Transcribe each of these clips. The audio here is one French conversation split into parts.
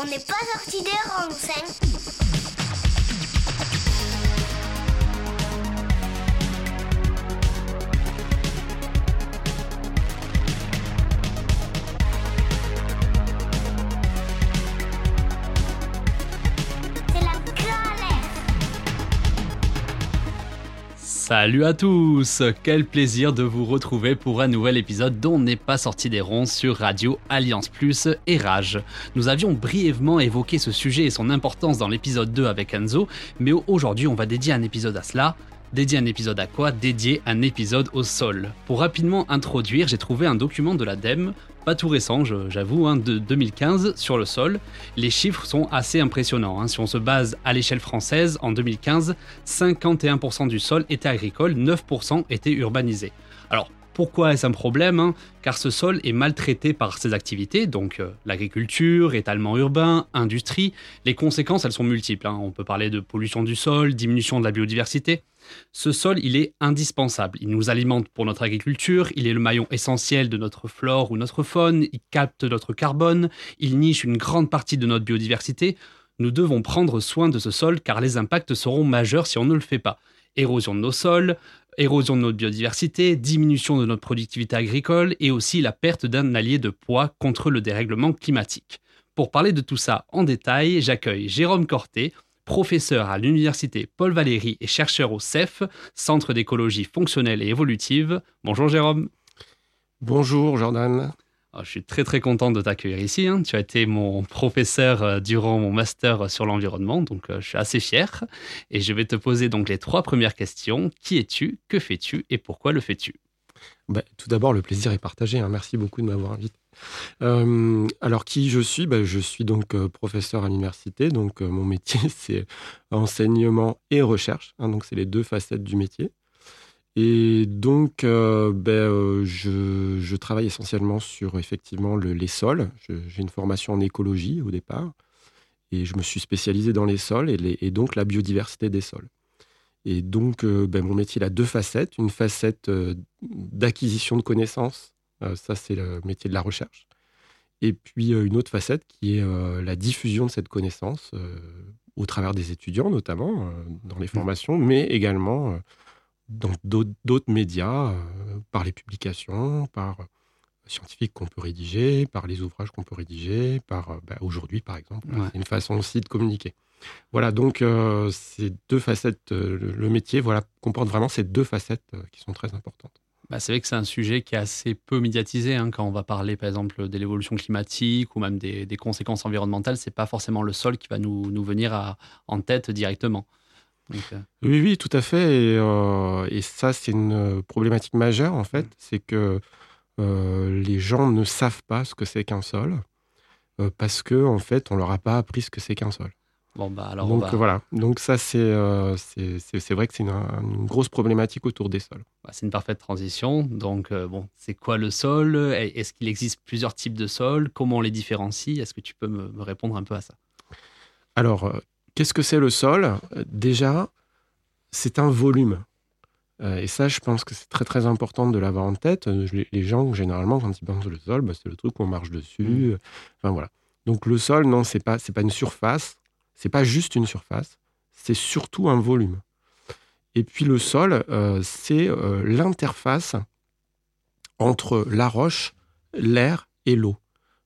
On n'est pas sorti des rangs, Salut à tous Quel plaisir de vous retrouver pour un nouvel épisode dont n'est pas sorti des ronds sur Radio Alliance Plus et Rage. Nous avions brièvement évoqué ce sujet et son importance dans l'épisode 2 avec Enzo, mais aujourd'hui on va dédier un épisode à cela. Dédier un épisode à quoi Dédier un épisode au sol. Pour rapidement introduire, j'ai trouvé un document de l'ADEME pas tout récent, j'avoue, hein, de 2015 sur le sol. Les chiffres sont assez impressionnants. Hein. Si on se base à l'échelle française, en 2015, 51% du sol était agricole, 9% était urbanisé. Alors, pourquoi est-ce un problème hein? Car ce sol est maltraité par ses activités, donc euh, l'agriculture, étalement urbain, industrie. Les conséquences, elles sont multiples. On peut parler de pollution du sol, diminution de la biodiversité. Ce sol, il est indispensable. Il nous alimente pour notre agriculture, il est le maillon essentiel de notre flore ou notre faune, il capte notre carbone, il niche une grande partie de notre biodiversité. Nous devons prendre soin de ce sol car les impacts seront majeurs si on ne le fait pas. Érosion de nos sols, érosion de notre biodiversité, diminution de notre productivité agricole et aussi la perte d'un allié de poids contre le dérèglement climatique. Pour parler de tout ça en détail, j'accueille Jérôme Corté, professeur à l'université Paul Valéry et chercheur au CEF, Centre d'écologie fonctionnelle et évolutive. Bonjour Jérôme. Bonjour Jordan. Ah, je suis très très content de t'accueillir ici. Hein. Tu as été mon professeur euh, durant mon master sur l'environnement, donc euh, je suis assez fier. Et je vais te poser donc les trois premières questions. Qui es-tu? Que fais-tu? Et pourquoi le fais-tu? Bah, Tout d'abord, le plaisir est partagé. Hein. Merci beaucoup de m'avoir invité. Euh, alors, qui je suis? Bah, Je suis donc euh, professeur à l'université. Donc, euh, mon métier, c'est enseignement et recherche. Hein, donc, c'est les deux facettes du métier. Et donc, ben, je, travaille essentiellement sur effectivement les sols. J'ai une formation en écologie au départ. Et je me suis spécialisé dans les sols et donc la biodiversité des sols. Et donc, ben, mon métier a deux facettes. Une facette d'acquisition de connaissances euh, ça, c'est le métier de la recherche. Et puis euh, une autre facette qui est euh, la diffusion de cette connaissance au travers des étudiants, notamment dans les mmh. formations, mais également dans d'autres médias, par les publications, par scientifiques qu'on peut rédiger, par les ouvrages qu'on peut rédiger, par bah, aujourd'hui par exemple. C'est une façon aussi de communiquer. Voilà, donc ces deux facettes, le métier voilà, comporte vraiment ces deux facettes qui sont très importantes. Bah, c'est vrai que c'est un sujet qui est assez peu médiatisé hein, quand on va parler par exemple de l'évolution climatique ou même des, conséquences environnementales. C'est pas forcément le sol qui va nous, nous venir en tête directement. Euh. Oui, oui, tout à fait. Et, euh, ça, c'est une problématique majeure en fait. C'est que euh, les gens ne savent pas ce que c'est qu'un sol parce que en fait, on leur a pas appris ce que c'est qu'un sol. Bon, bah alors Donc voilà, donc ça euh, c'est c'est vrai que c'est une, grosse problématique autour des sols. Bah, c'est une parfaite transition. Donc euh, bon, c'est quoi le sol? Est-ce qu'il existe plusieurs types de sols? Comment on les différencie? Est-ce que tu peux me, répondre un peu à ça? Alors, euh, qu'est-ce que c'est le sol? Déjà, c'est un volume. Et ça, je pense que c'est très très important de l'avoir en tête. Les, gens, généralement, quand ils pensent le sol, bah, c'est le truc où on marche dessus. Mmh. Enfin voilà. Donc le sol, non, c'est pas c'est pas une surface c'est pas juste une surface, c'est surtout un volume. Et puis le sol, euh, c'est euh, l'interface entre la roche, l'air et l'eau.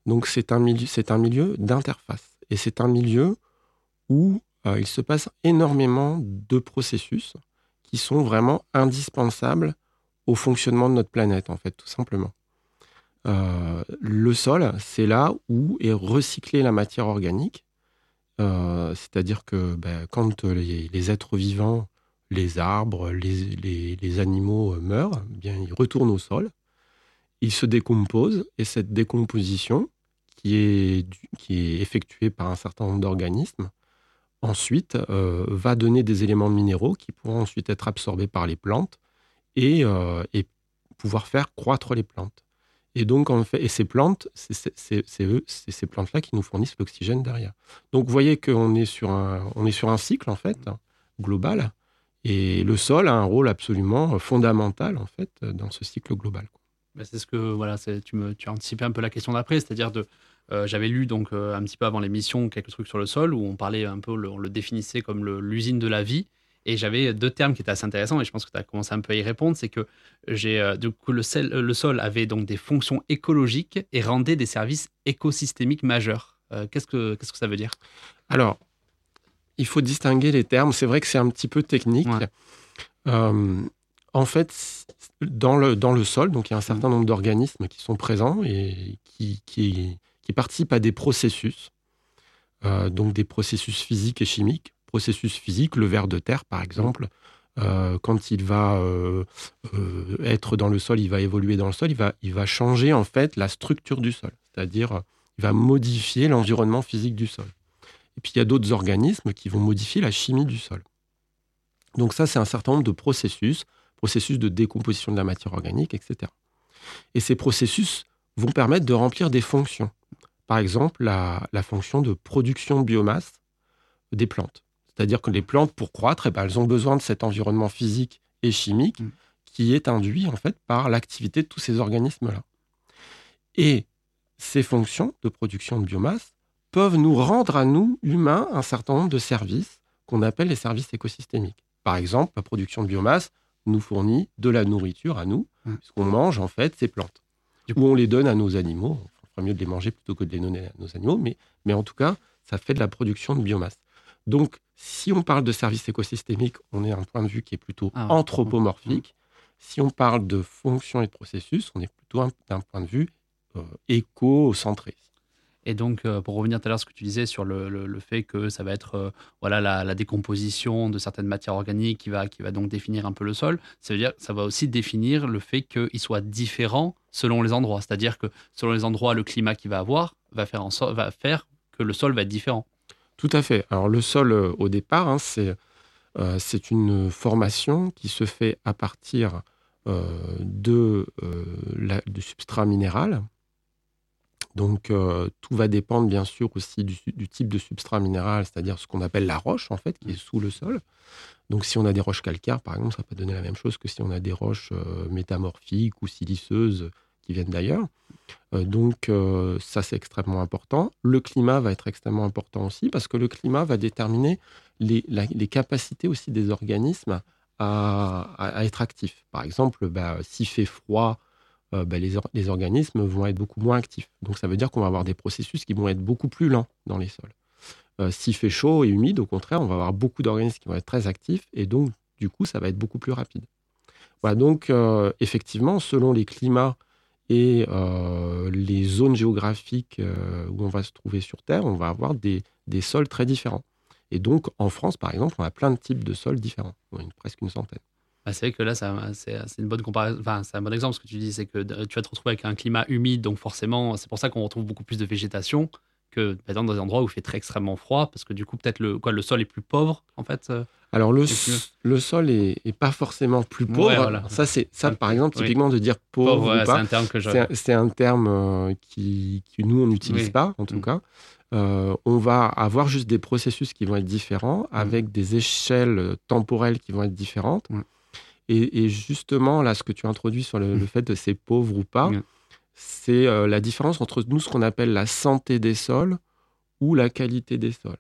Donc c'est un milieu, c'est un milieu d'interface. Et c'est un milieu où euh, il se passe énormément de processus qui sont vraiment indispensables au fonctionnement de notre planète, en fait, tout simplement. le sol, c'est là où est recyclée la matière organique euh, c'est-à-dire que ben, quand les, êtres vivants, les arbres, les, animaux euh, meurent, eh bien, ils retournent au sol, ils se décomposent, et cette décomposition, qui est effectuée par un certain nombre d'organismes, ensuite euh, va donner des éléments minéraux qui pourront ensuite être absorbés par les plantes et pouvoir faire croître les plantes. Et donc, en fait, et ces plantes, c'est ces plantes-là qui nous fournissent l'oxygène derrière. Donc, vous voyez qu'on est sur un, on est sur un cycle en fait global, et le sol a un rôle absolument fondamental en fait dans ce cycle global. Bah, c'est ce que voilà, tu me tu as anticipé un peu la question d'après, c'est-à-dire de euh, j'avais lu donc euh, un petit peu avant l'émission quelques trucs sur le sol où on parlait un peu, on le définissait comme l'usine de la vie. Et j'avais deux termes qui étaient assez intéressants et je pense que tu as commencé un peu à y répondre. C'est que j'ai euh, du coup le, le, sol avait donc des fonctions écologiques et rendait des services écosystémiques majeurs. qu'est-ce que qu'est-ce que ça veut dire? Alors, il faut distinguer les termes. C'est vrai que c'est un petit peu technique. en fait, dans le, dans le sol, donc il y a un certain nombre d'organismes qui sont présents et qui, qui, qui, participent à des processus, euh, donc des processus physiques et chimiques. Processus physique, le ver de terre par exemple, euh, quand il va euh, être dans le sol, il va évoluer dans le sol, il va changer en fait la structure du sol, c'est-à-dire il va modifier l'environnement physique du sol. Et puis il y a d'autres organismes qui vont modifier la chimie du sol. Donc ça, c'est un certain nombre de processus processus de décomposition de la matière organique, etc. Et ces processus vont permettre de remplir des fonctions. Par exemple, la, fonction de production de biomasse des plantes. C'est-à-dire que les plantes, pour croître, eh ben, elles ont besoin de cet environnement physique et chimique mm. qui est induit en fait par l'activité de tous ces organismes-là. Et ces fonctions de production de biomasse peuvent nous rendre à nous, humains, un certain nombre de services qu'on appelle les services écosystémiques. Par exemple, la production de biomasse nous fournit de la nourriture à nous, mmh. puisqu'on mange en fait ces plantes. Du coup, on les donne à nos animaux. Ferait mieux de les manger plutôt que de les donner à nos animaux, mais, mais en tout cas, ça fait de la production de biomasse. Donc, si on parle de services écosystémiques, on est à un point de vue qui est plutôt ah anthropomorphique. Mmh. Si on parle de fonctions et de processus, on est plutôt d'un point de vue euh, éco-centré. Et donc, euh, pour revenir tout à l'heure à ce que tu disais sur le, fait que ça va être euh, voilà, la, décomposition de certaines matières organiques qui va, qui va donc définir un peu le sol, ça veut dire ça va aussi définir le fait qu'il soit différent selon les endroits. C'est-à-dire que selon les endroits, le climat qu'il va avoir va faire, en va faire que le sol va être différent. Tout à fait. Alors, le sol, euh, au départ, hein, c'est une formation qui se fait à partir de, du substrat minéral donc euh, tout va dépendre bien sûr aussi du, type de substrat minéral, c'est-à-dire ce qu'on appelle la roche en fait, qui est sous le sol. Donc si on a des roches calcaires par exemple, ça peut donner la même chose que si on a des roches euh, métamorphiques ou siliceuses qui viennent d'ailleurs. Euh, donc ça c'est extrêmement important. Le climat va être extrêmement important aussi parce que le climat va déterminer les, capacités aussi des organismes à, être actifs. Par exemple, bah, s'il fait froid, euh, bah, les, organismes vont être beaucoup moins actifs. Donc ça veut dire qu'on va avoir des processus qui vont être beaucoup plus lents dans les sols. Euh, s'il fait chaud et humide, au contraire, on va avoir beaucoup d'organismes qui vont être très actifs et donc du coup ça va être beaucoup plus rapide. Voilà, donc euh, effectivement, selon les climats et les zones géographiques où on va se trouver sur Terre, on va avoir des, sols très différents. Et donc en France, par exemple, on a plein de types de sols différents, presque une centaine. Bah, c'est vrai que là, c'est une bonne comparaison. Enfin, c'est un bon exemple. Ce que tu dis, c'est que tu vas te retrouver avec un climat humide, donc forcément, c'est pour ça qu'on retrouve beaucoup plus de végétation que par exemple dans des endroits où il fait très extrêmement froid, parce que du coup, peut-être le, quoi, le sol est plus pauvre, en fait. Euh, Alors, le, le sol est, pas forcément plus pauvre. Ça, c'est ça, par exemple, typiquement de dire pauvre, ou pas, c'est un terme que C'est un, terme euh, qui, nous, on n'utilise pas, en tout mm. cas. Euh, on va avoir juste des processus qui vont être différents, mm. avec des échelles temporelles qui vont être différentes. Mm. Et, justement, là, ce que tu introduis sur le, fait de c'est pauvre ou pas, c'est euh, la différence entre nous, ce qu'on appelle la santé des sols ou la qualité des sols.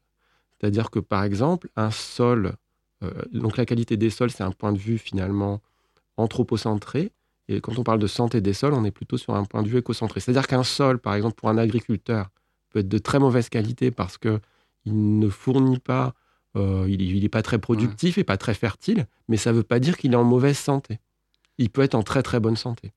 C'est-à-dire que, par exemple, un sol, euh, donc la qualité des sols, c'est un point de vue finalement anthropocentré. Et quand on parle de santé des sols, on est plutôt sur un point de vue écocentré. C'est-à-dire qu'un sol, par exemple, pour un agriculteur, peut être de très mauvaise qualité parce qu'il ne fournit pas euh, il n'est pas très productif et pas très fertile, mais ça ne veut pas dire qu'il est en mauvaise santé. Il peut être en très très bonne santé,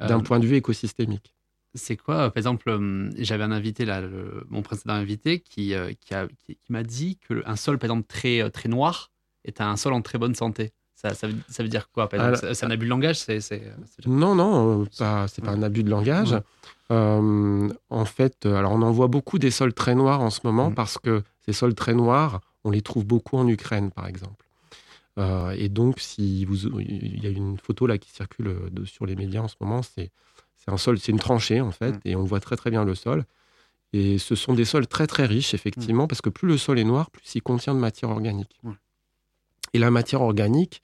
d'un euh, point de vue écosystémique. C'est quoi, par exemple, euh, j'avais un invité, là, mon précédent invité, qui, qui, qui, m'a dit qu'un sol, par exemple, très, très noir est un sol en très bonne santé. Ça, ça, veut, dire quoi C'est un abus de langage Non, non, pas, c'est pas un abus de langage. en fait, alors on en voit beaucoup des sols très noirs en ce moment mmh. parce que ces sols très noirs on les trouve beaucoup en Ukraine, par exemple. Euh, et donc, si vous, il y a une photo là qui circule euh, sur les médias en ce moment, c'est un sol, c'est une tranchée en fait, mm. et on voit très très bien le sol. Et ce sont des sols très très riches effectivement, mm. parce que plus le sol est noir, plus il contient de matière organique. Et la matière organique,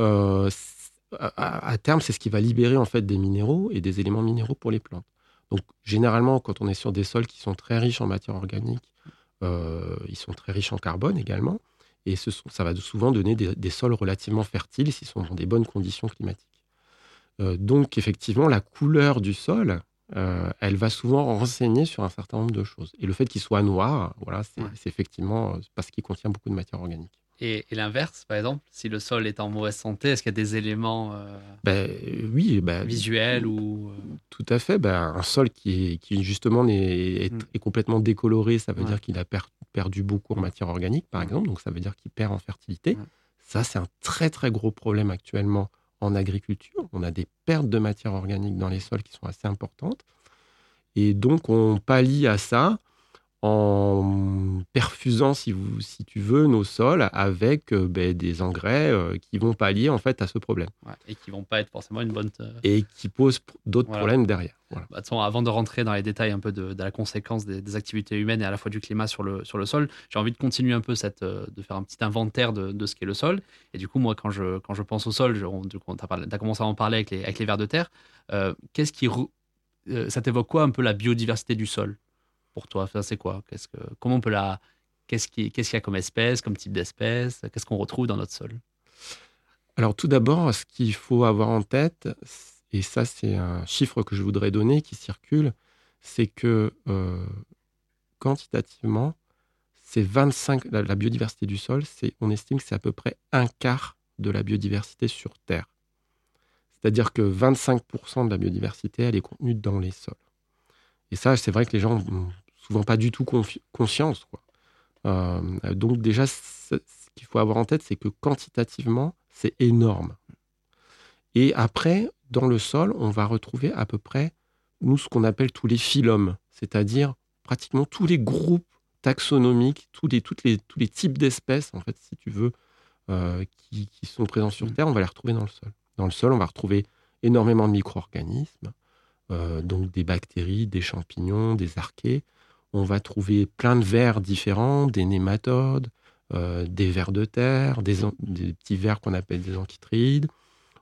euh, à, à terme, c'est ce qui va libérer en fait des minéraux et des éléments minéraux pour les plantes. Donc, généralement, quand on est sur des sols qui sont très riches en matière organique, ils sont très riches en carbone également. Et ce sont- ça va souvent donner des, des sols relativement fertiles s'ils sont dans des bonnes conditions climatiques. Euh, donc, effectivement, la couleur du sol, euh, elle va souvent renseigner sur un certain nombre de choses. Et le fait qu'il soit noir, voilà, c'est Ouais. effectivement euh, parce qu'il contient beaucoup de matière organique. Et, et l'inverse, par exemple, si le sol est en mauvaise santé, est-ce qu'il y a des éléments euh, Ben, oui, ben, visuels ou euh, Tout à fait. Ben, un sol qui, est, qui justement est, Mm. est complètement décoloré, ça veut Ouais. dire qu'il a per- perdu beaucoup en matière organique, par exemple. Donc ça veut dire qu'il perd en fertilité. Ça, c'est un très très gros problème actuellement en agriculture. On a des pertes de matière organique dans les sols qui sont assez importantes. Et donc on pallie à ça en perfusant, si, vous, si tu veux, nos sols avec euh, ben, des engrais euh, qui vont pallier en fait à ce problème ouais, et qui vont pas être forcément une bonne. euh, et qui posent d'autres Voilà. problèmes derrière. Voilà. Bah, façon, avant de rentrer dans les détails un peu de, de la conséquence des, des activités humaines et à la fois du climat sur le, sur le sol, j'ai envie de continuer un peu cette, euh, de faire un petit inventaire de, de ce qu'est le sol. Et du coup, moi, quand je, quand je pense au sol, tu as, commencé à en parler avec les, avec les vers de terre. Euh, Qu'est-ce qui, ça t'évoque quoi un peu la biodiversité du sol? Pour toi? Enfin, C'est quoi? Qu'est-ce que, Comment on peut la. Qu'est-ce qui- qu'est-ce qu'il y a comme espèce, comme type d'espèce? Qu'est-ce qu'on retrouve dans notre sol? Alors tout d'abord, ce qu'il faut avoir en tête, et ça c'est un chiffre que je voudrais donner qui circule, c'est que euh, quantitativement, c'est 25, la, biodiversité du sol, on estime que c'est à peu près un quart de la biodiversité sur Terre. C'est-à-dire que 25% de la biodiversité, elle est contenue dans les sols. Et ça, c'est vrai que les gens souvent pas du tout conscience. Quoi. Euh, donc déjà, ce ce qu'il faut avoir en tête, c'est que quantitativement, c'est énorme. Et après, dans le sol, on va retrouver à peu près, nous, ce qu'on appelle tous les phylums, c'est-à-dire pratiquement tous les groupes taxonomiques, tous les, toutes les, tous les types d'espèces, en fait, si tu veux, euh, qui, qui sont présents sur Mm. Terre, on va les retrouver dans le sol. Dans le sol, on va retrouver énormément de micro-organismes, euh, donc des bactéries, des champignons, des archées. On va trouver plein de vers différents, des nématodes, euh, des vers de terre, des, petits vers qu'on appelle des amphitrides.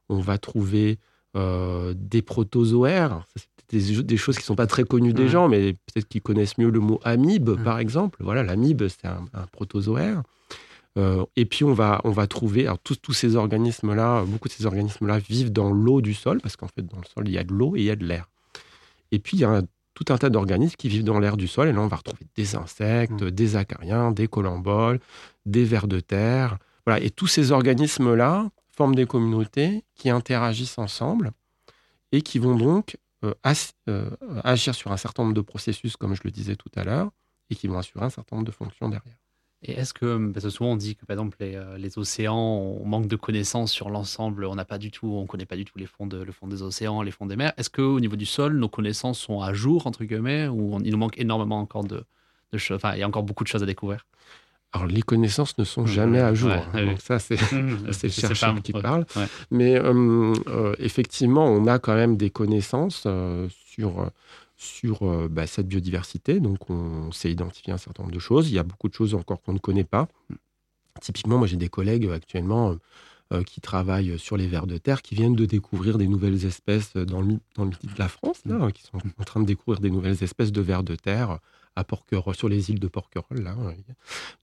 On va trouver euh, des protozoaires. Des, des choses qui ne sont pas très connues des gens, mais peut-être qu'ils connaissent mieux le mot amibe, Ouais. par exemple. Voilà, l'amibe, c'est un, un protozoaire. Euh, et puis, on va, on va trouver, alors tous, tous ces organismes-là, beaucoup de ces organismes-là vivent dans l'eau du sol, parce qu'en fait, dans le sol, il y a de l'eau et il y a de l'air. Et puis, il y a un- tout un tas d'organismes qui vivent dans l'air du sol, et là, on va retrouver des insectes, Mm. des acariens, des colamboles, des vers de terre. Voilà. Et tous ces organismes-là forment des communautés qui interagissent ensemble et qui vont donc euh, euh, agir sur un certain nombre de processus, comme je le disais tout à l'heure, et qui vont assurer un certain nombre de fonctions derrière. Et est-ce que, parce que souvent on dit que par exemple les, euh, les océans, on manque de connaissances sur l'ensemble, on n'a pas du tout, on connaît pas du tout les fonds, de, le fond des océans, les fonds des mers. Est-ce qu'au niveau du sol, nos connaissances sont à jour, entre guillemets, ou on- il nous manque énormément encore de, de choses, enfin il y a encore beaucoup de choses à découvrir? Alors, les connaissances ne sont Mhm. jamais à jour. Ouais, hein. Donc, ça, c'est. C'est le chercheur qui ouais, parle. ouais. Mais euh, euh, effectivement, on a quand même des connaissances euh, sur, sur euh, bah, cette biodiversité. Donc, on sait identifier un certain nombre de choses. Il y a beaucoup de choses encore qu'on ne connaît pas. Typiquement, moi, j'ai des collègues euh, actuellement euh, qui travaillent sur les vers de terre, qui viennent de découvrir des nouvelles espèces dans le, dans le midi de la France, là, euh, qui sont en train de découvrir des nouvelles espèces de vers de terre à Porquerolles, sur les îles de Porquerolles. Là.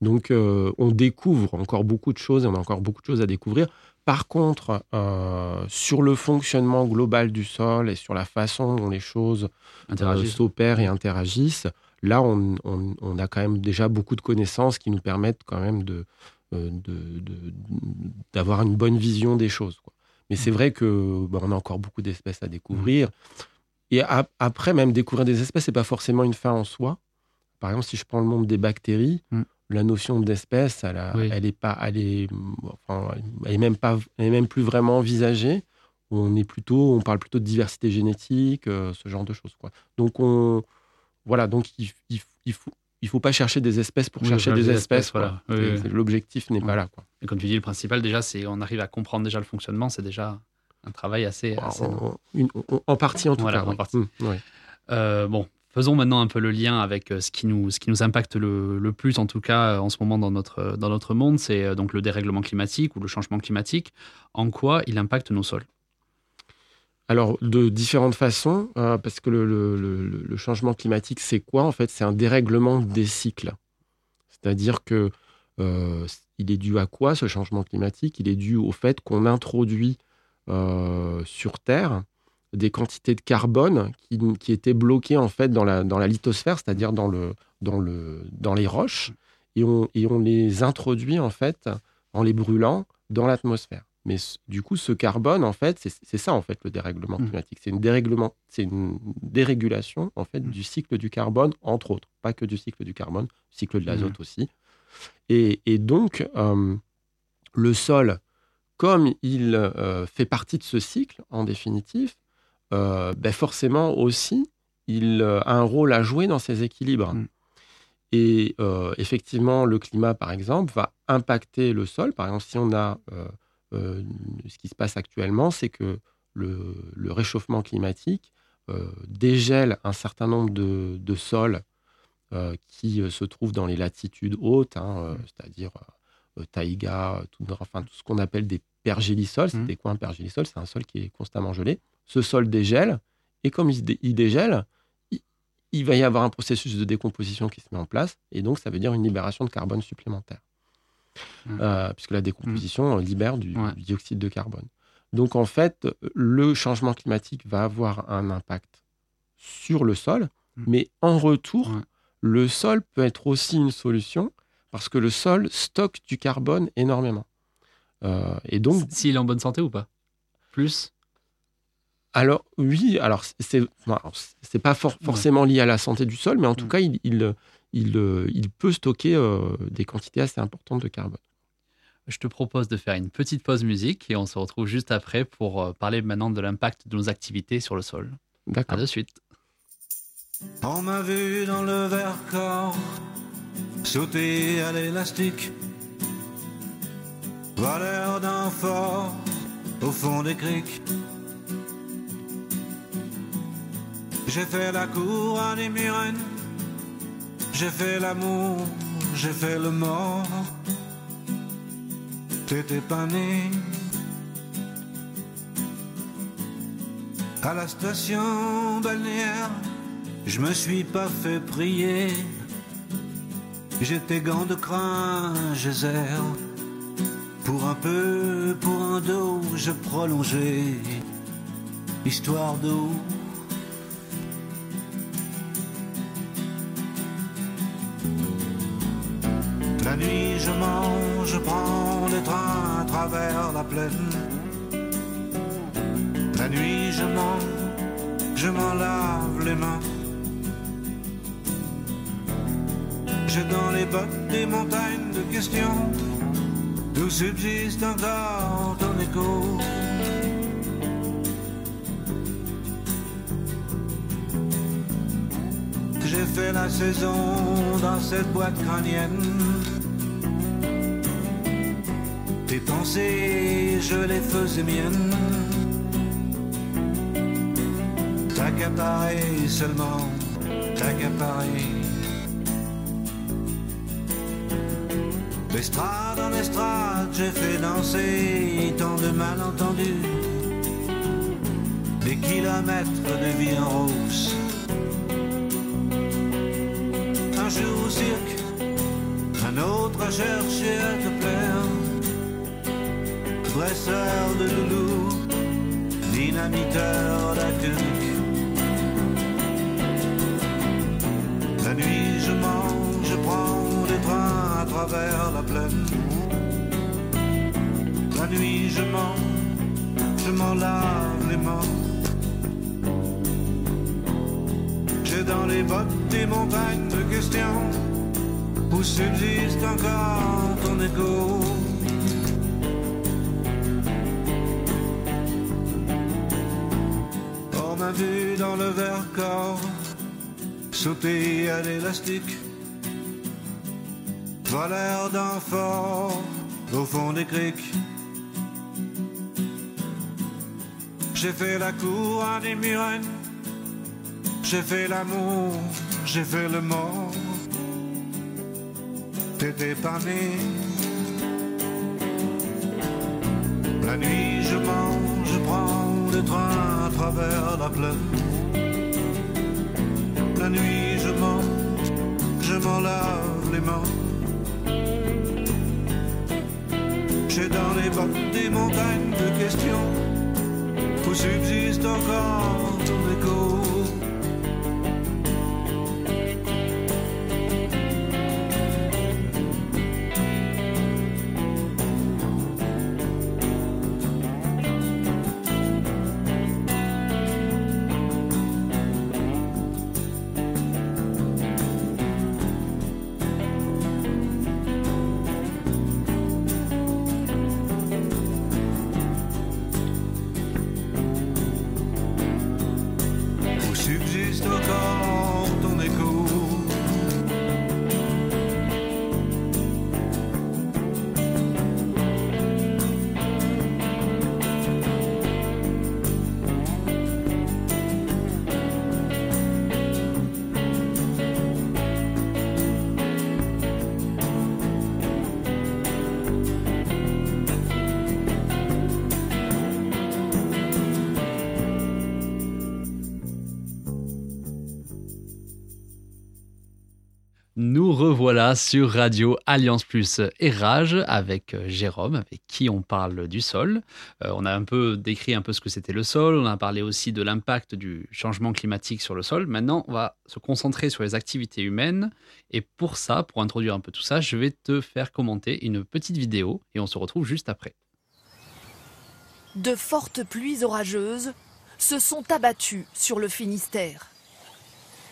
Donc, euh, on découvre encore beaucoup de choses et on a encore beaucoup de choses à découvrir. Par contre, euh, sur le fonctionnement global du sol et sur la façon dont les choses euh, s'opèrent et interagissent, là, on, on- on a quand même déjà beaucoup de connaissances qui nous permettent quand même de, d'avoir une bonne vision des choses. quoi. Mais c'est vrai que bah, on a encore beaucoup d'espèces à découvrir. Et ap- après, même découvrir des espèces, c'est pas forcément une fin en soi. Par exemple, si je prends le monde des bactéries, Mm. la notion d'espèce, elle, a- Oui. elle est pas, elle est, enfin, elle est même pas, elle est même plus vraiment envisagée. On est plutôt, on parle plutôt de diversité génétique, euh, ce genre de choses. Quoi. Donc on, voilà, donc il, il, il faut, il faut pas chercher des espèces pour Oui, chercher des, des espèces. voilà. Oui, C'est- oui. L'objectif n'est pas là. Quoi. Et comme tu dis, le principal déjà, c'est on arrive à comprendre déjà le fonctionnement, c'est déjà un travail assez. assez En, partie en tout Voilà, cas. en partie. Mm, ouais. Euh, bon, faisons maintenant un peu le lien avec euh, ce qui nous, ce impacte le, plus, en tout cas euh, en ce moment dans notre, notre monde, c'est euh, donc le dérèglement climatique ou le changement climatique. En quoi il impacte nos sols? Alors, de différentes façons, euh, parce que le, changement climatique, c'est quoi En fait, c'est un dérèglement des cycles. C'est-à-dire que euh, il est dû à quoi ce changement climatique? Il est dû au fait qu'on introduit euh, sur Terre des quantités de carbone qui, qui étaient bloquées en fait dans la, dans la lithosphère, c'est-à-dire dans, le, dans, le, dans les roches, et on, et on les introduit en fait en les brûlant dans l'atmosphère. Mais du coup, ce carbone, en fait, c'est ça en fait le dérèglement Mm. climatique. C'est une dérèglement, c'est une dérégulation en fait Mm. du cycle du carbone, entre autres, pas que du cycle du carbone, cycle de l'azote Mm. aussi. Et, et donc, euh, le sol, comme il euh, fait partie de ce cycle, en définitive, euh, ben forcément aussi, il euh, a un rôle à jouer dans ces équilibres. Mm. Et euh, effectivement, le climat, par exemple, va impacter le sol. Par exemple, si on a euh, ce qui se passe actuellement, c'est que le, le réchauffement climatique dégèle un certain nombre de, de sols qui se trouvent dans les latitudes hautes, hein, euh, c'est-à-dire taïga, tout, enfin, tout ce qu'on appelle des pergélisols. Mhm. C'était quoi un pergélisol C'est un sol qui est constamment gelé. Ce sol dégèle, et comme il, se dé- il dégèle, il, il va y avoir un processus de décomposition qui se met en place, et donc ça veut dire une libération de carbone supplémentaire. Mhm. Euh, puisque la décomposition euh, libère du, Ouais. du dioxyde de carbone. Donc en fait, le changement climatique va avoir un impact sur le sol, Mhm. mais en retour, Ouais. le sol peut être aussi une solution parce que le sol stocke du carbone énormément. Euh, et donc, S'il est en bonne santé ou pas? Plus? Alors oui, alors c'est c'est pas for- forcément lié à la santé du sol, mais en tout Mm. cas, il, il, il, euh, il peut stocker euh, des quantités assez importantes de carbone. Je te propose de faire une petite pause musique et on se retrouve juste après pour euh, parler maintenant de l'impact de nos activités sur le sol. À D'accord. de suite. On m'a vu dans le verre-corps sauter à l'élastique. Valeur d'un fort au fond des criques. J'ai fait la cour à des murennes. J'ai fait l'amour, j'ai fait le mort. T'étais pas né. À la station balnéaire, je me suis pas fait prier. J'étais gants de crin, geyser. Pour un peu, pour un dos, je prolongeais. Histoire d'eau. La plaine. La nuit, je mens, je m'en lave les mains. J'ai dans les bottes des montagnes de questions, d'où subsiste encore ton écho. J'ai fait la saison dans cette boîte crânienne. Tes pensées, je les faisais miennes. T'accaparer seulement, t'accaparer. L'estrade en estrade, j'ai fait danser tant de malentendus. Des kilomètres de vie en rose. Un jour au cirque, un autre à chercher à. Dresseur de loulou, dynamiteur d'accueil. La nuit, je mange, je prends des trains à travers la plaine. La nuit, je mens, je m'en lave les mains. J'ai dans les bottes des montagnes de questions où subsiste encore ton écho? Dans le verre-corps sauter à l'élastique. Valeur d'un fort au fond des criques. J'ai fait la cour à des murennes. J'ai fait l'amour, j'ai fait le mort. T'étais pas. La nuit, je mange, je prends de train à travers la plaine. La nuit, je mange, je m'en lave les mains. J'ai dans les bas des montagnes de questions où subsiste encore ton écho. Nous revoilà sur Radio Alliance Plus et Rage avec euh, Jérôme, avec qui on parle du sol. Euh, on a un peu décrit un peu ce que c'était le sol, on a parlé aussi de l'impact du changement climatique sur le sol. Maintenant, on va se concentrer sur les activités humaines. Et pour ça, pour introduire un peu tout ça, je vais te faire commenter une petite vidéo et on se retrouve juste après. De fortes pluies orageuses se sont abattues sur le Finistère.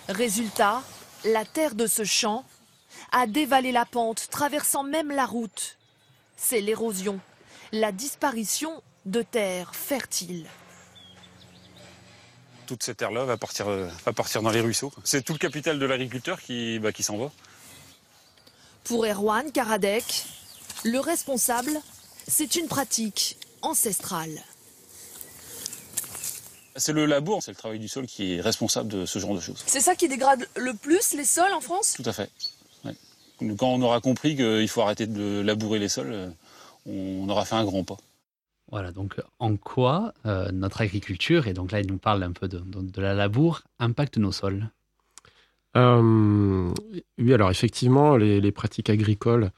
Résultat, la terre de ce champ a dévalé la pente, traversant même la route. C'est l'érosion, la disparition de terres fertiles. toute cette terre-là va partir, euh, va partir dans les ruisseaux. C'est tout le capital de l'agriculteur qui, bah, qui s'en va. Pour Erwan Karadec, le responsable, c'est une pratique ancestrale. C'est le labour, c'est le travail du sol qui est responsable de ce genre de choses. C'est ça qui dégrade le plus les sols en France? Tout à fait. Ouais. Quand on aura compris qu'il faut arrêter de labourer les sols, euh, on aura fait un grand pas. Voilà, donc en quoi euh, notre agriculture, et donc là il nous parle un peu de, de- de la labour, impacte nos sols? Euh, oui, alors effectivement, les, les pratiques agricoles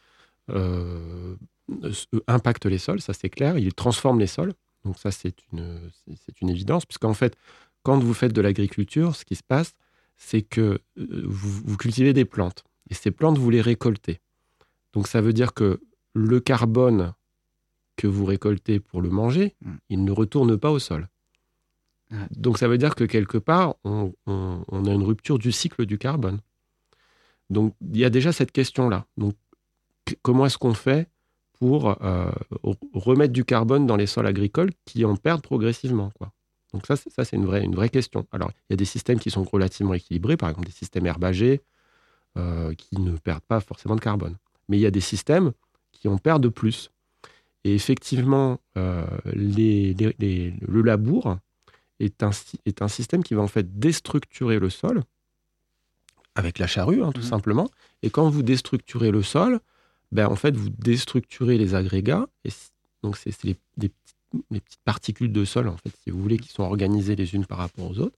euh, impactent les sols, ça c'est clair. Ils transforment les sols. Donc ça, c'est une, c'est- une évidence, puisqu'en fait, quand vous faites de l'agriculture, ce qui se passe, c'est que euh, vous, vous cultivez des plantes. Et ces plantes, vous les récoltez. Donc ça veut dire que le carbone que vous récoltez pour le manger, Mm. il ne retourne pas au sol. Donc ça veut dire que quelque part, on, on- on a une rupture du cycle du carbone. Donc il y a déjà cette question-là. Donc comment est-ce qu'on fait pour euh, re- remettre du carbone dans les sols agricoles qui en perdent progressivement quoi. Donc ça, c'est- ça c'est une vraie, une vraie question. Alors il y a des systèmes qui sont relativement équilibrés, par exemple des systèmes herbagés euh, qui ne perdent pas forcément de carbone. Mais il y a des systèmes qui en perdent plus. Et effectivement, euh, les- les- les- le labour est un, est un système qui va en fait déstructurer le sol avec la charrue, hein, tout Mhm. simplement. Et quand vous déstructurez le sol, ben, en fait, vous déstructurez les agrégats. Donc, c'est les, petites, les petites particules de sol, en fait, si vous voulez, qui sont organisées les unes par rapport aux autres.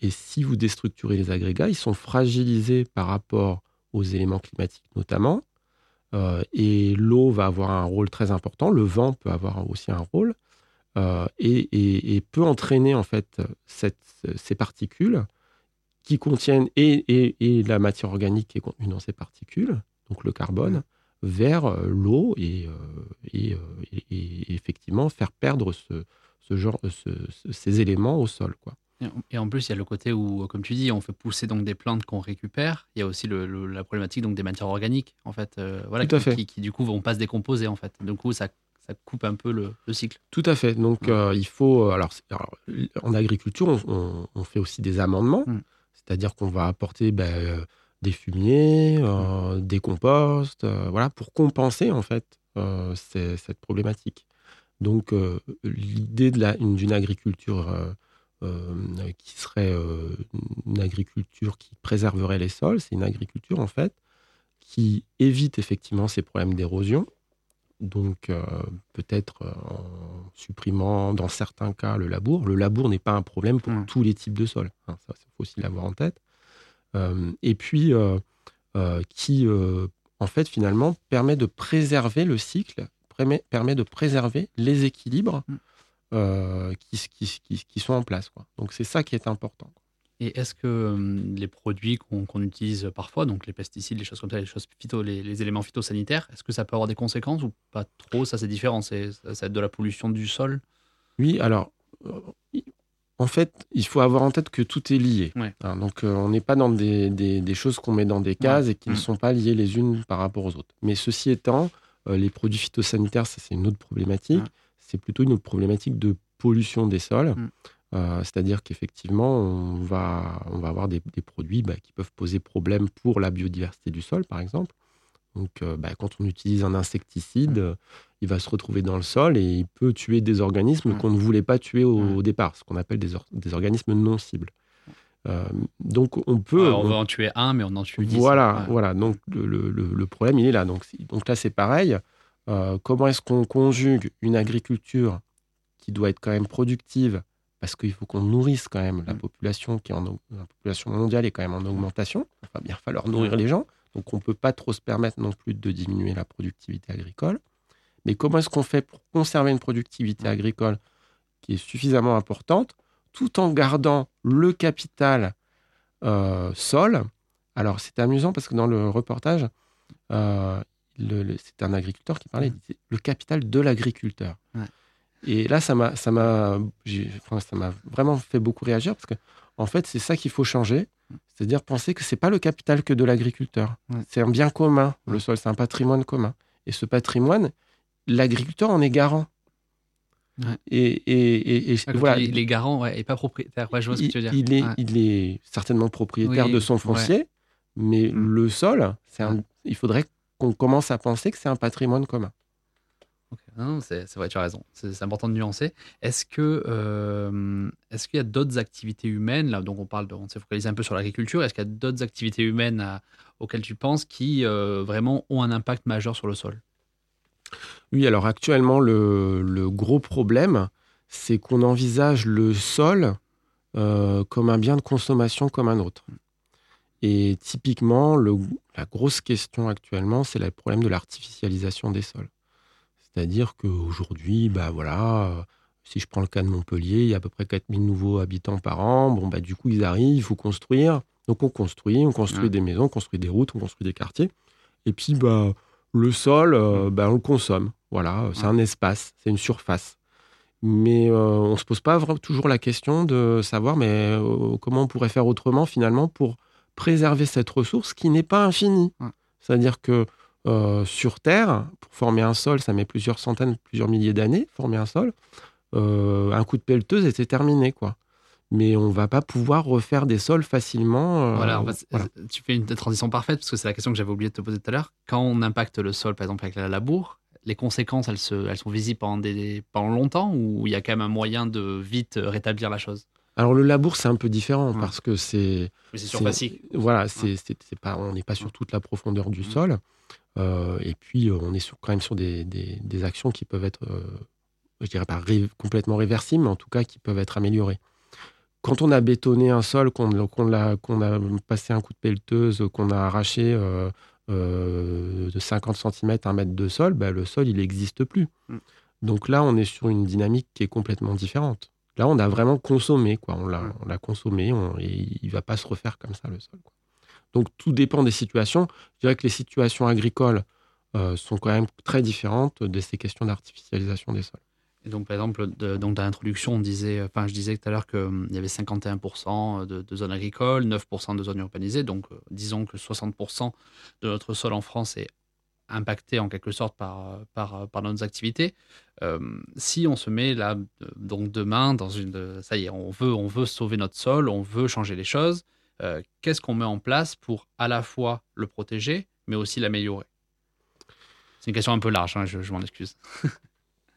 Et si vous déstructurez les agrégats, ils sont fragilisés par rapport aux éléments climatiques notamment. Euh, et l'eau va avoir un rôle très important. Le vent peut avoir aussi un rôle. euh, et, peut entraîner en fait ces particules qui contiennent et la matière organique qui est contenue dans ces particules, donc le carbone, vers euh, l'eau et, euh, et, euh, et- et effectivement faire perdre ce, ce genre, ce- ce- ces éléments au sol. Quoi. Et en- plus, il y a le côté où, comme tu dis, on fait pousser donc des plantes qu'on récupère. Il y a aussi le- le- la problématique donc des matières organiques, en fait, euh, voilà, qui, fait. Qui, qui, du coup vont pas se décomposer, en fait. Du coup, ça, ça coupe un peu le, le cycle. Tout à fait. Donc, Ouais. euh, il faut. Alors, en agriculture, on, on- on fait aussi des amendements. Mm. C'est-à-dire qu'on va apporter ben, des fumiers, euh, des composts, euh, voilà, pour compenser, en fait, euh, ces- cette problématique. Donc, l'idée d'une agriculture qui serait une agriculture qui préserverait les sols, c'est une agriculture, en fait, qui évite effectivement ces problèmes d'érosion Donc, euh, peut-être en supprimant dans certains cas le labour. Le labour n'est pas un problème pour Mm. tous les types de sols. hein, ça, il faut aussi l'avoir en tête. Euh, et puis, euh, euh, qui, en fait, finalement, permet de préserver le cycle, permet, de préserver les équilibres Mm. qui, qui- qui- qui sont en place. quoi. Donc, c'est ça qui est important. Et est-ce que hum, les produits qu'on utilise parfois, donc les pesticides, les choses comme ça, les, choses phyto, les, les éléments phytosanitaires, est-ce que ça peut avoir des conséquences ou pas trop? Ça, c'est différent. Ça, ça va être de la pollution du sol? Oui, alors, en fait, il faut avoir en tête que tout est lié. Ouais. Hein, donc, euh, on n'est pas dans des, des- des choses qu'on met dans des cases et qui ne Mm. sont pas liées les unes par rapport aux autres. Mais ceci étant, euh, les produits phytosanitaires, ça, c'est une autre problématique. Ouais. C'est plutôt une autre problématique de pollution des sols. Mm. Euh, C'est-à-dire qu'effectivement, on va, on va avoir des, des produits bah, qui peuvent poser problème pour la biodiversité du sol, par exemple. Donc, euh, bah, quand on utilise un insecticide, euh, il va se retrouver dans le sol et il peut tuer des organismes Ouais. qu'on ne voulait pas tuer au, au départ, ce qu'on appelle des, or- des organismes non cibles. Euh, donc, on peut. Alors, on va en tuer un, mais on en tue dix. voilà, Ouais. voilà. Donc le, le- le- le problème, il est là. Donc, donc là, c'est pareil. Comment est-ce qu'on conjugue une agriculture qui doit être quand même productive? Parce qu'il faut qu'on nourrisse quand même la population qui est en, la population mondiale est quand même en augmentation. Il va bien falloir nourrir les gens. Donc on ne peut pas trop se permettre non plus de diminuer la productivité agricole. Mais comment est-ce qu'on fait pour conserver une productivité agricole qui est suffisamment importante tout en gardant le capital euh, sol? Alors, c'est amusant parce que dans le reportage, euh, c'est un agriculteur qui parlait, le capital de l'agriculteur. Et là, ça m'a, ça m'a, enfin, ça m'a vraiment fait beaucoup réagir parce que, en fait, c'est ça qu'il faut changer. C'est-à-dire penser que c'est pas le capital que de l'agriculteur. Ouais. C'est un bien commun. Le sol, c'est un patrimoine commun. Et ce patrimoine, l'agriculteur en est garant. Ouais. Et, et, et- et Ah, voilà. il, est garant ouais, et pas propriétaire. Ouais, je vois ce que Il- tu veux dire. Il est, il est certainement propriétaire Oui, de son foncier, mais Mm. le sol, c'est il faudrait qu'on commence à penser que c'est un patrimoine commun. C'est vrai, tu as raison. C'est important de nuancer. Est-ce que euh, est-ce qu'il y a d'autres activités humaines là Donc on parle, de, on s'est focalisé un peu sur l'agriculture. Est-ce qu'il y a d'autres activités humaines à- auxquelles tu penses qui euh, vraiment ont un impact majeur sur le sol? Oui, alors actuellement, le, gros problème, c'est qu'on envisage le sol euh, comme un bien de consommation comme un autre. Et typiquement, la grosse question actuellement, c'est le problème de l'artificialisation des sols. C'est-à-dire qu'aujourd'hui, bah voilà, euh, si je prends le cas de Montpellier, il y a à peu près 4000 nouveaux habitants par an. Bon, bah, du coup, ils arrivent, il faut construire. Donc, on construit, on construit Ouais. des maisons, on construit des routes, on construit des quartiers. Et puis, bah, le sol, euh, bah, on le consomme. Voilà, c'est Ouais. un espace, c'est une surface. Mais euh, on ne se pose pas vraiment toujours la question de savoir mais, euh, comment on pourrait faire autrement finalement pour préserver cette ressource qui n'est pas infinie. Ouais. C'est-à-dire que euh, sur Terre, pour former un sol, ça met plusieurs centaines, plusieurs milliers d'années, former un sol. Euh, un coup de pelleteuse et c'est terminé. quoi. Mais on va pas pouvoir refaire des sols facilement. euh, Voilà, tu fais une transition parfaite parce que c'est la question que j'avais oublié de te poser tout à l'heure. Quand on impacte le sol, par exemple avec la labour, les conséquences, elles, se, elles sont visibles pendant, des, pendant longtemps ou il y a quand même un moyen de vite rétablir la chose? Alors le labour, c'est un peu différent Ouais. parce que c'est Mais c'est surfacique. Voilà, c'est, c'est, c'est pas, on n'est pas sur toute la profondeur du Mhm. sol. Euh, et puis, euh, on est sur, quand même sur des, des- des actions qui peuvent être, euh, je dirais pas ré- complètement réversibles, mais en tout cas qui peuvent être améliorées. Quand on a bétonné un sol, qu'on, qu'on, l'a, qu'on a passé un coup de pelleteuse, qu'on a arraché euh, de 50 cm, un mètre de sol, bah, le sol, il n'existe plus. Mhm. Donc là, on est sur une dynamique qui est complètement différente. Là, on a vraiment consommé, quoi. On l'a, Ouais. on l'a consommé, on- et il va pas se refaire comme ça le sol. quoi. Donc tout dépend des situations. Je dirais que les situations agricoles euh, sont quand même très différentes de ces questions d'artificialisation des sols. Et donc, par exemple, de, donc dans l'introduction, on disait, enfin, je disais tout à l'heure qu'il y avait 51% de, de zones agricoles, 9% de zones urbanisées. Donc, euh, disons que 60% de notre sol en France est impacté en quelque sorte par, par, par nos activités. Euh, si on se met là, euh, donc demain, dans une. Ça y est, on veut, on veut sauver notre sol, on veut changer les choses. euh, Qu'est-ce qu'on met en place pour à la fois le protéger, mais aussi l'améliorer? C'est une question un peu large, hein, je, je m'en excuse.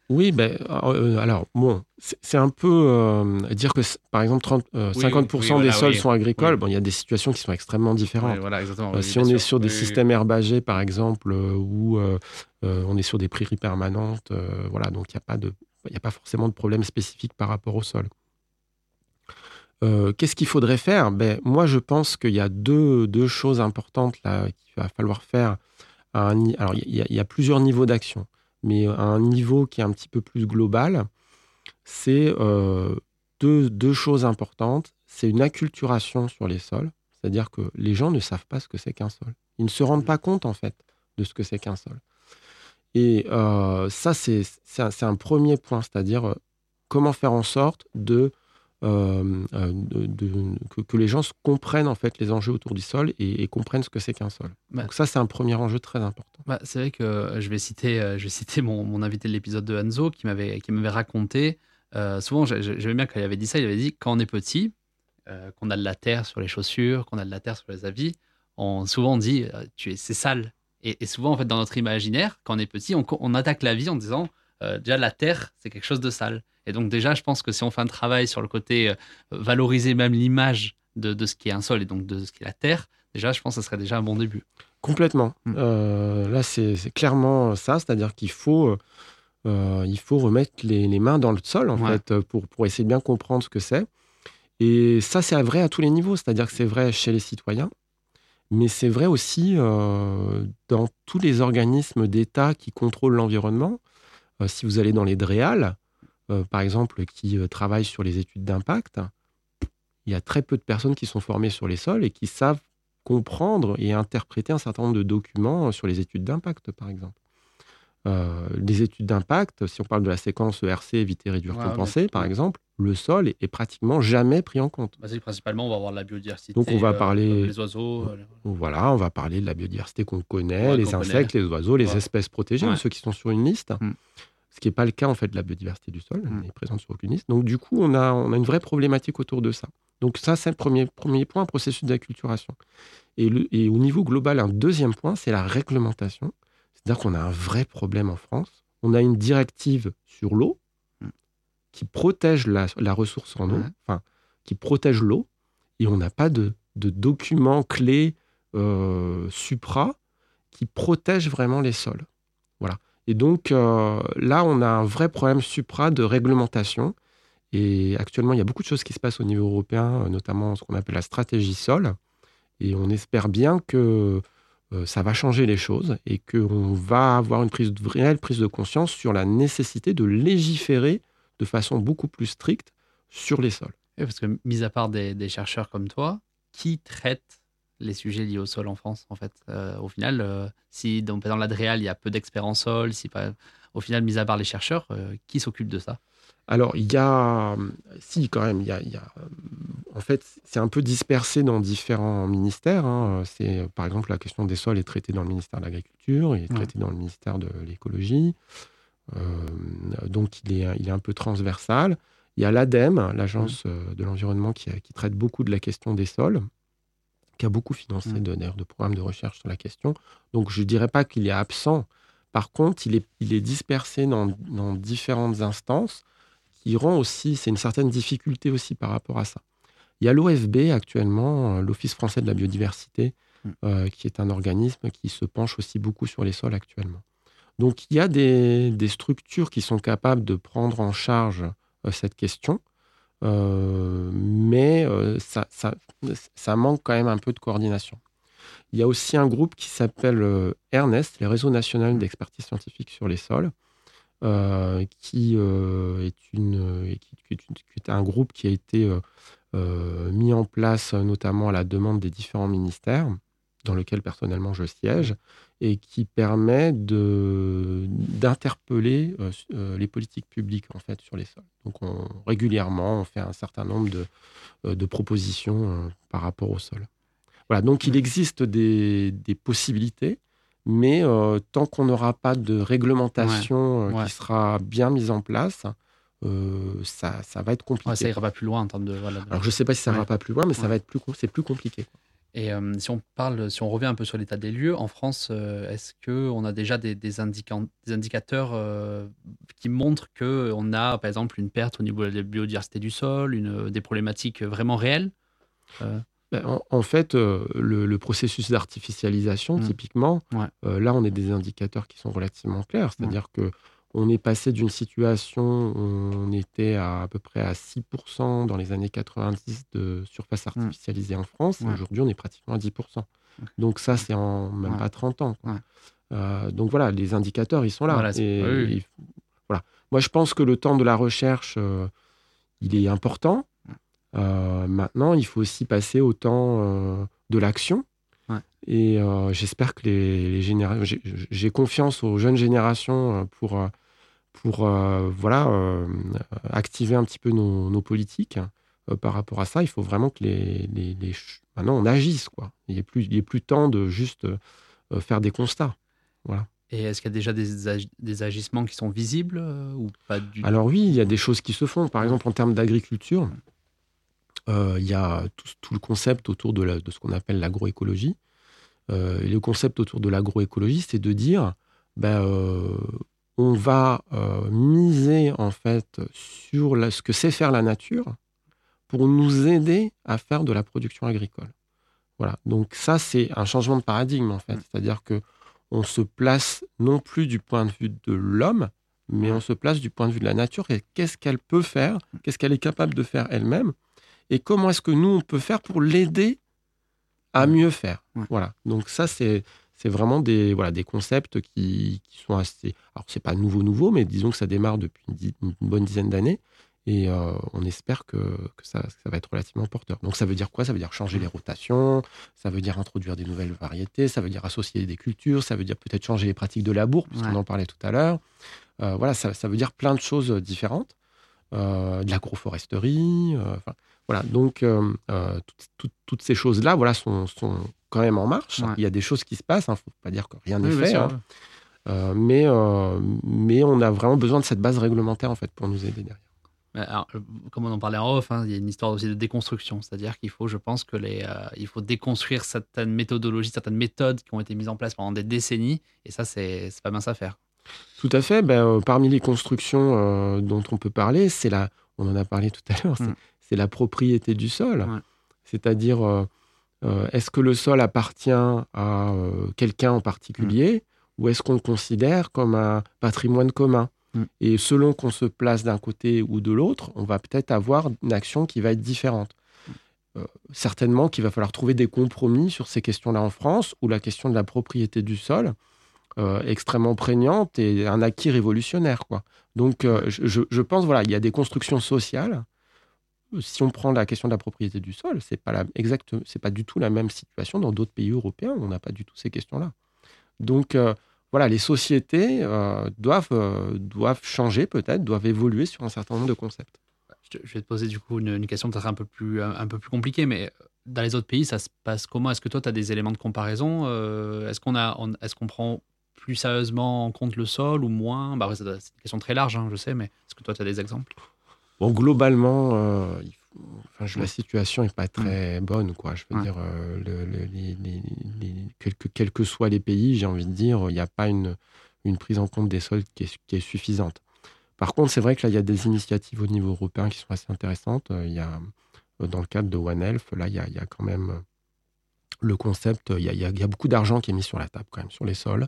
Oui, ben, euh, alors, bon, c'est un peu euh, dire que, par exemple, 30, euh, Oui, 50% oui, voilà, des sols sont agricoles. Bon, il y a des situations qui sont extrêmement différentes. Voilà. Euh, si on est sûr. sur des systèmes herbagés, par exemple, euh, où euh, euh, on est sur des prairies permanentes, euh, voilà, donc il n'y a, pas de- il y a pas forcément de problème spécifique par rapport au sol. Euh, Qu'est-ce qu'il faudrait faire? Ben, Moi, je pense qu'il y a deux, deux choses importantes là qu'il va falloir faire. À un ni- alors, il y, a- il y a plusieurs niveaux d'action, mais à un niveau qui est un petit peu plus global, c'est euh, deux, choses importantes. C'est une acculturation sur les sols, c'est-à-dire que les gens ne savent pas ce que c'est qu'un sol. Ils ne se rendent pas compte, en fait, de ce que c'est qu'un sol. Et euh, ça, c'est un, premier point, c'est-à-dire euh, comment faire en sorte de, euh, euh, de- de- que, que les gens comprennent en fait les enjeux autour du sol et, et comprennent ce que c'est qu'un sol. Bah. Donc ça, c'est un premier enjeu très important. Bah, c'est vrai que euh, je vais citer, je vais citer mon, mon invité de l'épisode de Hanzo qui m'avait qui m'avait raconté. euh, souvent, j'ai- j'ai- j'aimais bien quand il avait dit ça. Il avait dit quand on est petit, euh, qu'on a de la terre sur les chaussures, qu'on a de la terre sur les habits, on souvent on dit tu es c'est sale. Et, et souvent en fait dans notre imaginaire, quand on est petit, on attaque la vie en disant euh, déjà la terre c'est quelque chose de sale. Et donc déjà, je pense que si on fait un travail sur le côté euh, valoriser même l'image de, de ce qui est un sol et donc de ce qui est la terre, déjà je pense que ce serait déjà un bon début. Complètement. Mm. Euh, là, c'est clairement ça, c'est-à-dire qu'il faut, euh, il faut remettre les, les mains dans le sol, en Ouais. fait, pour, pour essayer de bien comprendre ce que c'est. Et ça, c'est vrai à tous les niveaux, c'est-à-dire que c'est vrai chez les citoyens, mais c'est vrai aussi euh, dans tous les organismes d'État qui contrôlent l'environnement. Euh, si vous allez dans les DREAL, euh, par exemple, qui euh, travaillent sur les études d'impact, il y a très peu de personnes qui sont formées sur les sols et qui savent comprendre et interpréter un certain nombre de documents sur les études d'impact, par exemple. Euh, les études d'impact, si on parle de la séquence ERC, éviter, réduire, Ouais, compenser, ouais. par exemple, le sol est, est pratiquement jamais pris en compte. Bah, principalement, on va avoir la biodiversité. Donc, on va euh, parler- Les oiseaux. euh, Voilà, on va parler de la biodiversité qu'on connaît, Ouais, les insectes, les oiseaux, les espèces protégées, ceux qui sont sur une liste. Mm. Ce qui n'est pas le cas en fait de la biodiversité du sol, Mm. elle n'est présente sur aucune liste. Donc du coup, on a, on a une vraie problématique autour de ça. Donc ça, c'est le premier, premier point, un processus d'acculturation. Et, le- et au niveau global, un deuxième point, c'est la réglementation. C'est-à-dire qu'on a un vrai problème en France. On a une directive sur l'eau Mm. qui protège la, la ressource en eau, Ouais. enfin, qui protège l'eau, et on n'a pas de, de document clé euh, supra qui protège vraiment les sols. Voilà. Et donc euh, là, on a un vrai problème supra de réglementation. Et actuellement, il y a beaucoup de choses qui se passent au niveau européen, euh, notamment ce qu'on appelle la stratégie sol. Et on espère bien que euh, ça va changer les choses et qu'on va avoir une prise réelle prise de conscience sur la nécessité de légiférer de façon beaucoup plus stricte sur les sols. parce que, mis à part des, des chercheurs comme toi, qui traitent les sujets liés au sol en France, en fait Euh, Au final, euh, si dans, dans l'Adréal, il y a peu d'experts en sol, si pas, au final, mis à part les chercheurs, euh, qui s'occupe de ça? Alors, il y a. Si, quand même, il y a. il y a, en fait, c'est un peu dispersé dans différents ministères. hein. C'est, par exemple, la question des sols est traitée dans le ministère de l'Agriculture, il est Ouais. traité dans le ministère de l'Écologie. Donc, il est, il est un peu transversal. Il y a l'ADEME, l'Agence de l'environnement, qui traite beaucoup de la question des sols, qui a beaucoup financé Mm. de, d'ailleurs de programmes de recherche sur la question. Donc, je ne dirais pas qu'il est absent. Par contre, il est, il est dispersé dans, dans différentes instances qui rend aussi, c'est une certaine difficulté aussi par rapport à ça. Il y a l'OFB actuellement, euh, l'Office français de la biodiversité, Mm. euh, qui est un organisme qui se penche aussi beaucoup sur les sols actuellement. Donc il y a des, des structures qui sont capables de prendre en charge euh, cette question, mais euh, ça, manque quand même un peu de coordination. Il y a aussi un groupe qui s'appelle euh, Ernest, les réseaux nationaux d'expertise scientifique sur les sols, euh, qui, euh, est un groupe qui a été euh, euh, mis en place euh, notamment à la demande des différents ministères, dans lequel personnellement je siège, et qui permet d'interpeller euh, euh, les politiques publiques en fait sur les sols. Donc on, régulièrement, on fait un certain nombre de, euh, de propositions euh, par rapport au sol. Voilà, donc il existe des, des possibilités, mais euh, tant qu'on n'aura pas de réglementation Ouais. qui sera bien mise en place, euh, ça, ça va être compliqué. Ouais, Ça ira pas plus loin en termes de. Voilà, de- Alors je ne sais pas si ça Ouais. pas plus loin, mais ça va être plus, c'est plus compliqué. Et euh, si on parle, si on revient un peu sur l'état des lieux, en France, euh, est-ce qu'on a déjà des, des, indican- des indicateurs euh, qui montrent qu'on a, par exemple, une perte au niveau de la biodiversité du sol, une, des problématiques vraiment réelles Ben, en, en fait, le, le processus d'artificialisation, Mm. typiquement, Ouais. là, on est des indicateurs qui sont relativement clairs. C'est-à-dire que on est passé d'une situation où on était à, à peu près à 6% dans les années 90 de surface artificialisée en France. Ouais. Aujourd'hui, on est pratiquement à 10%. Donc ça, c'est en même Ouais. pas 30 ans. quoi. Ouais. Euh, donc voilà, les indicateurs, ils sont là. Voilà, c'est- Et- oui, oui. et- voilà. Moi, je pense que le temps de la recherche, euh, il est important. Euh, maintenant, il faut aussi passer au temps de l'action. Et euh, j'espère que les, les générations. j'ai- confiance aux jeunes générations pour, pour euh, voilà, euh, activer un petit peu nos, nos politiques. Euh, par rapport à ça, il faut vraiment que les, les, les maintenant on agisse. Quoi. Il n'est plus, il est plus temps de juste faire des constats. Et est-ce qu'il y a déjà des, ag- des agissements qui sont visibles euh, ou pas du Alors oui, il y a des choses qui se font. Par exemple, en termes d'agriculture, euh, il y a tout, tout le concept autour de, la- de ce qu'on appelle l'agroécologie. Euh, et le concept autour de l'agroécologie, c'est de dire, ben, on va euh, miser en fait sur la- ce que sait faire la nature pour nous aider à faire de la production agricole. Voilà. Donc ça, c'est un changement de paradigme en fait. C'est-à-dire que on se place non plus du point de vue de l'homme, mais on se place du point de vue de la nature et qu'est-ce qu'elle peut faire, qu'est-ce qu'elle est capable de faire elle-même, et comment est-ce que nous, on peut faire pour l'aider à mieux faire. Voilà. Donc ça, c'est c'est vraiment des, voilà, des concepts qui, qui sont assez... Alors, c'est pas nouveau, nouveau, mais disons que ça démarre depuis une, di- une bonne dizaine d'années. Et euh, on espère que, que ça, ça va être relativement porteur. Donc ça veut dire quoi? Ça veut dire changer les rotations, ça veut dire introduire des nouvelles variétés, ça veut dire associer des cultures, ça veut dire peut-être changer les pratiques de labour, puisqu'on Ouais. en parlait tout à l'heure. Euh, voilà, ça, ça veut dire plein de choses différentes. Euh, de l'agroforesterie. voilà, donc toutes, ces choses-là voilà, sont, sont quand même en marche. Ouais. Il y a des choses qui se passent, il ne faut pas dire que rien n'est Oui, fait. hein. Euh, mais, euh, mais on a vraiment besoin de cette base réglementaire en fait, pour nous aider derrière. Alors, euh, comme on en parlait en off, hein, il y a une histoire aussi de déconstruction. C'est-à-dire qu'il faut, je pense, que les, euh, il faut déconstruire certaines méthodologies, certaines méthodes qui ont été mises en place pendant des décennies. Et ça, c'est pas mince à faire. Tout à fait. Ben, parmi les constructions dont on peut parler, c'est la, on en a parlé tout à l'heure, c'est Mm. la propriété du sol. Ouais. C'est-à-dire, euh, est-ce que le sol appartient à euh, quelqu'un en particulier ou est-ce qu'on le considère comme un patrimoine commun Mm. Et selon qu'on se place d'un côté ou de l'autre, on va peut-être avoir une action qui va être différente. Euh, certainement qu'il va falloir trouver des compromis sur ces questions-là en France, où la question de la propriété du sol extrêmement prégnante et un acquis révolutionnaire. Quoi. Donc, je, je- je pense, voilà, il y a des constructions sociales. Si on prend la question de la propriété du sol, c'est pas c'est pas du tout la même situation dans d'autres pays européens. On n'a pas du tout ces questions-là. Donc, euh, voilà, les sociétés euh, doivent, euh, doivent changer peut-être, doivent évoluer sur un certain nombre de concepts. Je, vais te poser du coup une, question peut-être un peu plus un, peu plus compliquée, mais dans les autres pays, ça se passe comment? Est-ce que toi, tu as des éléments de comparaison Est-ce qu'on a, est-ce qu'on prend plus sérieusement en compte le sol ou moins? Bah, C'est une question très large, hein, je sais, mais est-ce que toi, tu as des exemples? Bon, globalement, euh, enfin, je- la situation n'est pas très bonne. Quoi. Je veux Ouais. dire, euh, le- le- les, les- les- quels, que, soient les pays, j'ai envie de dire, il n'y a pas une, une prise en compte des sols qui est, qui est suffisante. Par contre, c'est vrai que là, il y a des initiatives au niveau européen qui sont assez intéressantes. Euh, Il y a, dans le cadre de One Health, là, il y a, il y a quand même le concept, il y a, il y beaucoup d'argent qui est mis sur la table quand même, sur les sols.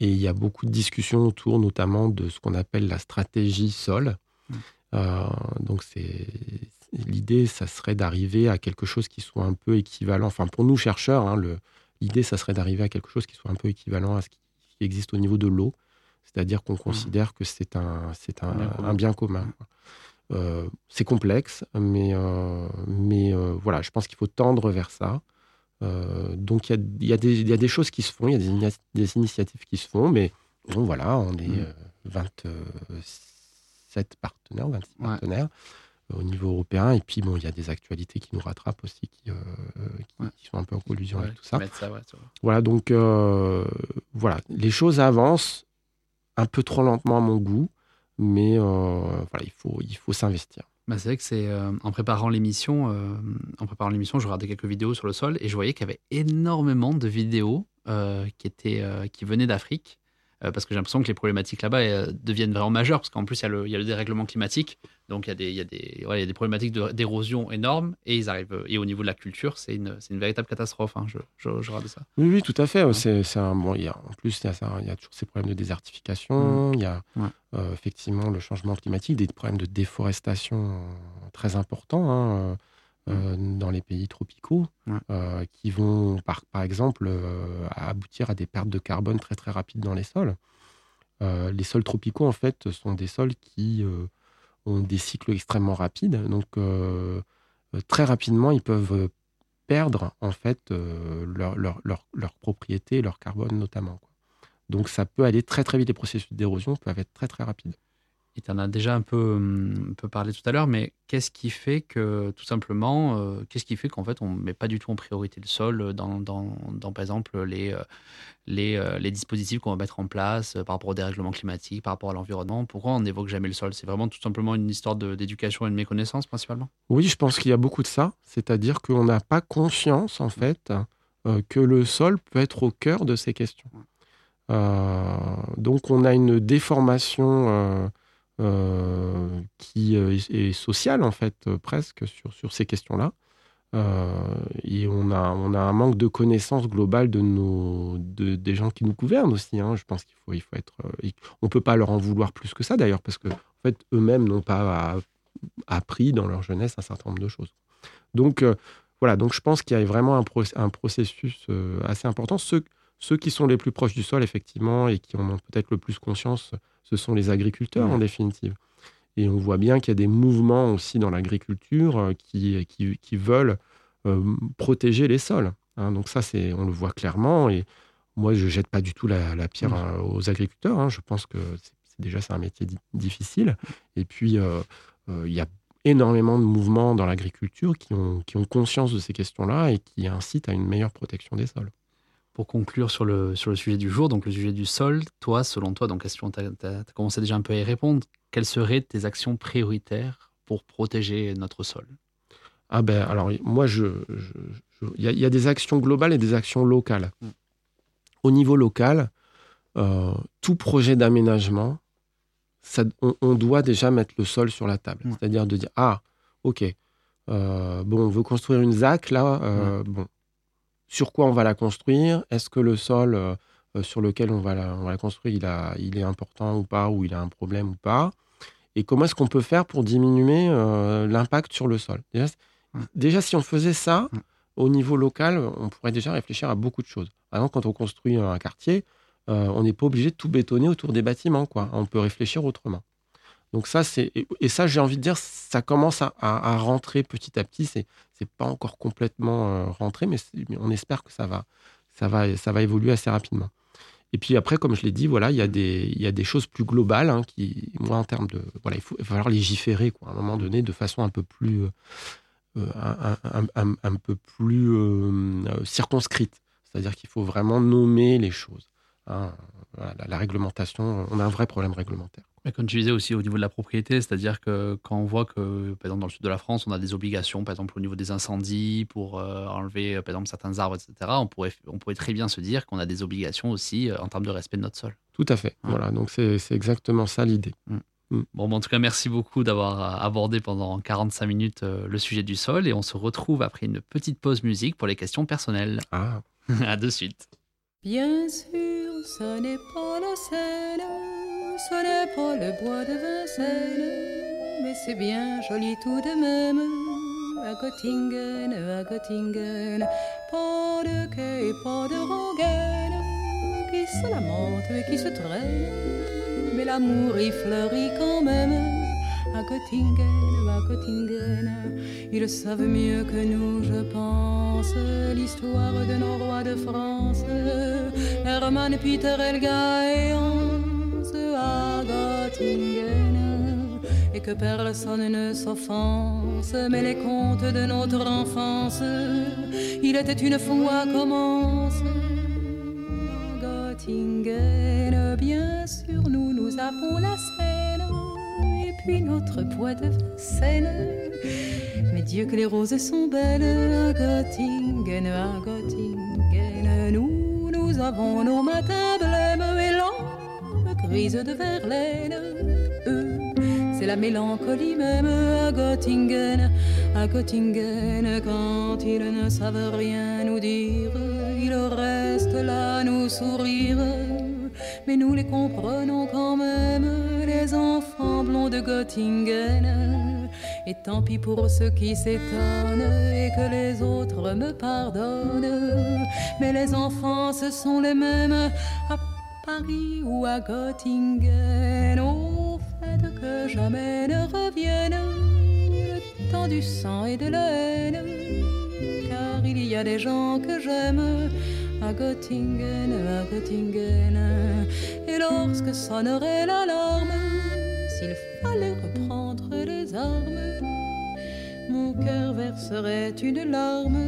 Et il y a beaucoup de discussions autour notamment de ce qu'on appelle la stratégie sol. Euh, euh, donc c'est l'idée, ça serait d'arriver à quelque chose qui soit un peu équivalent. Enfin, pour nous chercheurs, hein, l'idée, ça serait d'arriver à quelque chose qui soit un peu équivalent à ce qui, existe au niveau de l'eau, c'est-à-dire qu'on mmh. considère que c'est un, c'est un, bien commun. Euh, c'est complexe, mais, euh, mais voilà, je pense qu'il faut tendre vers ça. donc il y, y, y a, des choses qui se font, il y a des, des, initiatives qui se font, mais bon voilà, on est mmh. 26 27 partenaires, 26 Ouais. partenaires euh, au niveau européen. Et puis, bon, il y a des actualités qui nous rattrapent aussi, qui, euh, qui- Ouais. qui sont un peu en collusion Ouais, avec tout ça. ouais, Voilà, donc euh, voilà, les choses avancent un peu trop lentement à mon goût, mais euh, voilà, il faut, il faut s'investir. Bah, c'est vrai que c'est en préparant l'émission, en préparant l'émission, je regardais quelques vidéos sur le sol et je voyais qu'il y avait énormément de vidéos qui étaient qui venaient d'Afrique euh, parce que j'ai l'impression que les problématiques là-bas euh, deviennent vraiment majeures parce qu'en plus il y, a le, il y a le dérèglement climatique, donc il y a des il y a des ouais, il y a des problématiques de- d'érosion énormes et ils arrivent et au niveau de la culture c'est une véritable catastrophe. hein, je, je, je ça. Oui, oui, tout à fait. C'est, c'est un, bon, il y a, en plus, il y, a y toujours ces problèmes de désertification, il y a Ouais. euh, effectivement le changement climatique, des problèmes de déforestation euh, très importants hein, euh, dans les pays tropicaux, Ouais. euh, qui vont, par, par exemple, euh, aboutir à des pertes de carbone très très rapides dans les sols. Les sols tropicaux, en fait, sont des sols qui ont des cycles extrêmement rapides. Donc, très rapidement, ils peuvent perdre en fait euh, leur, leur, leur, leur propriété, leur carbone notamment. quoi. Donc ça peut aller très très vite, les processus d'érosion peuvent être très très rapides. Et tu en as déjà un peu, un peu parlé tout à l'heure, mais qu'est-ce qui fait que, tout simplement, euh, qu'est-ce qui fait qu'en fait, on ne met pas du tout en priorité le sol dans, dans, dans, par exemple, les, euh, les, euh, les dispositifs qu'on va mettre en place euh, par rapport au dérèglement climatique, par rapport à l'environnement? Pourquoi on n'évoque jamais le sol? C'est vraiment tout simplement une histoire d'éducation et de méconnaissance, principalement? Oui, je pense qu'il y a beaucoup de ça, c'est-à-dire qu'on n'a pas conscience en fait euh, que le sol peut être au cœur de ces questions. Euh, donc on a une déformation euh, qui euh, est, sociale en fait euh, presque sur, sur ces questions-là. Et on a, on a un manque de connaissance globale de nos, de, des gens qui nous gouvernent aussi. hein. Je pense qu'il faut, il faut être. on peut pas leur en vouloir plus que ça d'ailleurs, parce que en fait, eux-mêmes n'ont pas appris dans leur jeunesse un certain nombre de choses. Donc voilà, donc je pense qu'il y a vraiment un, proc- un processus assez important. Ceux, ceux qui sont les plus proches du sol, effectivement, et qui en ont peut-être le plus conscience, ce sont les agriculteurs en Ouais. définitive. Et on voit bien qu'il y a des mouvements aussi dans l'agriculture euh, qui, qui, qui veulent euh, protéger les sols. hein. donc ça, c'est, on le voit clairement. Et moi, je jette pas du tout la, la pierre euh, aux agriculteurs. hein. Je pense que déjà c'est un métier di- difficile. Et puis, euh, euh, il y a énormément de mouvements dans l'agriculture qui ont, qui ont conscience de ces questions-là et qui incitent à une meilleure protection des sols. Pour conclure sur le, sur le sujet du jour, donc le sujet du sol, toi, selon toi, donc question, tu as, commencé déjà un peu à y répondre, quelles seraient tes actions prioritaires pour protéger notre sol? Ah ben, alors, moi, je, je- je- il y, a- il y a des actions globales et des actions locales. Mm. Au niveau local, euh, tout projet d'aménagement, ça- on, on doit déjà mettre le sol sur la table. Mm. C'est-à-dire de dire, ah, ok, euh, bon, on veut construire une ZAC, là, euh, bon, sur quoi on va la construire Est-ce que le sol euh, euh, sur lequel on va la, on va la construire, il, a, il est important ou pas, ou il a un problème ou pas Et comment est-ce qu'on peut faire pour diminuer euh, l'impact sur le sol? Déjà, c- Mm. déjà, si on faisait ça Mm. au niveau local, on pourrait déjà réfléchir à beaucoup de choses. Par exemple, quand on construit un quartier, euh, on n'est pas obligé de tout bétonner autour des bâtiments. Quoi. On peut réfléchir autrement. Donc ça, c'est et, ça, j'ai envie de dire, ça commence à, rentrer petit à petit. C'est c'est pas encore complètement euh, rentré, mais, on espère que ça va, ça va, ça va évoluer assez rapidement. Et puis après, comme je l'ai dit, voilà, il y a des, il y a des choses plus globales hein, qui, moi, en termes de, voilà, il faut, va falloir légiférer, quoi, à un moment donné, de façon un peu plus, euh, euh, un, peu plus circonscrite. C'est-à-dire qu'il faut vraiment nommer les choses. hein. La réglementation, on a un vrai problème réglementaire. Mais comme tu disais aussi au niveau de la propriété, c'est-à-dire que quand on voit que, par exemple, dans le sud de la France, on a des obligations, par exemple, au niveau des incendies, pour euh, enlever, euh, par exemple, certains arbres, etc., on pourrait, on pourrait très bien se dire qu'on a des obligations aussi euh, en termes de respect de notre sol. Tout à fait. Ouais. Voilà, donc c'est c'est exactement ça l'idée. Bon, bah, en tout cas, merci beaucoup d'avoir abordé pendant 45 minutes euh, le sujet du sol et on se retrouve après une petite pause musique pour les questions personnelles. Ah, à de suite. Bien sûr, ce n'est pas la Seine, ce n'est pas le bois de Vincennes, mais c'est bien joli tout de même. À Göttingen, à Göttingen, pas de quai, pas de rengaine, qui se lamente et qui se traîne, mais l'amour y fleurit quand même. À Göttingen, à Göttingen, ils savent mieux que nous, je pense, l'histoire de nos rois de France. Hermann, Peter, Elga et Hans à Göttingen. Et que personne ne s'offense, mais les contes de notre enfance, il était une fois commence. À Göttingen, bien sûr, nous, nous avons la Seine. et puis notre bois de Vincennes. Mais Dieu que les roses sont belles à Göttingen, à Göttingen. Nous, nous avons nos matins de Verlaine. Eux, c'est la mélancolie même à Göttingen, à Göttingen. Quand ils ne savent rien nous dire, ils restent là nous sourire. Mais nous les comprenons quand même, les enfants blonds de Göttingen. Et tant pis pour ceux qui s'étonnent et que les autres me pardonnent. Mais les enfants, ce sont les mêmes Paris ou à Göttingen. Au fait que jamais ne revienne le temps du sang et de la haine. Car il y a des gens que j'aime à Göttingen, à Göttingen. Et lorsque sonnerait l'alarme, s'il fallait reprendre les armes, mon cœur verserait une larme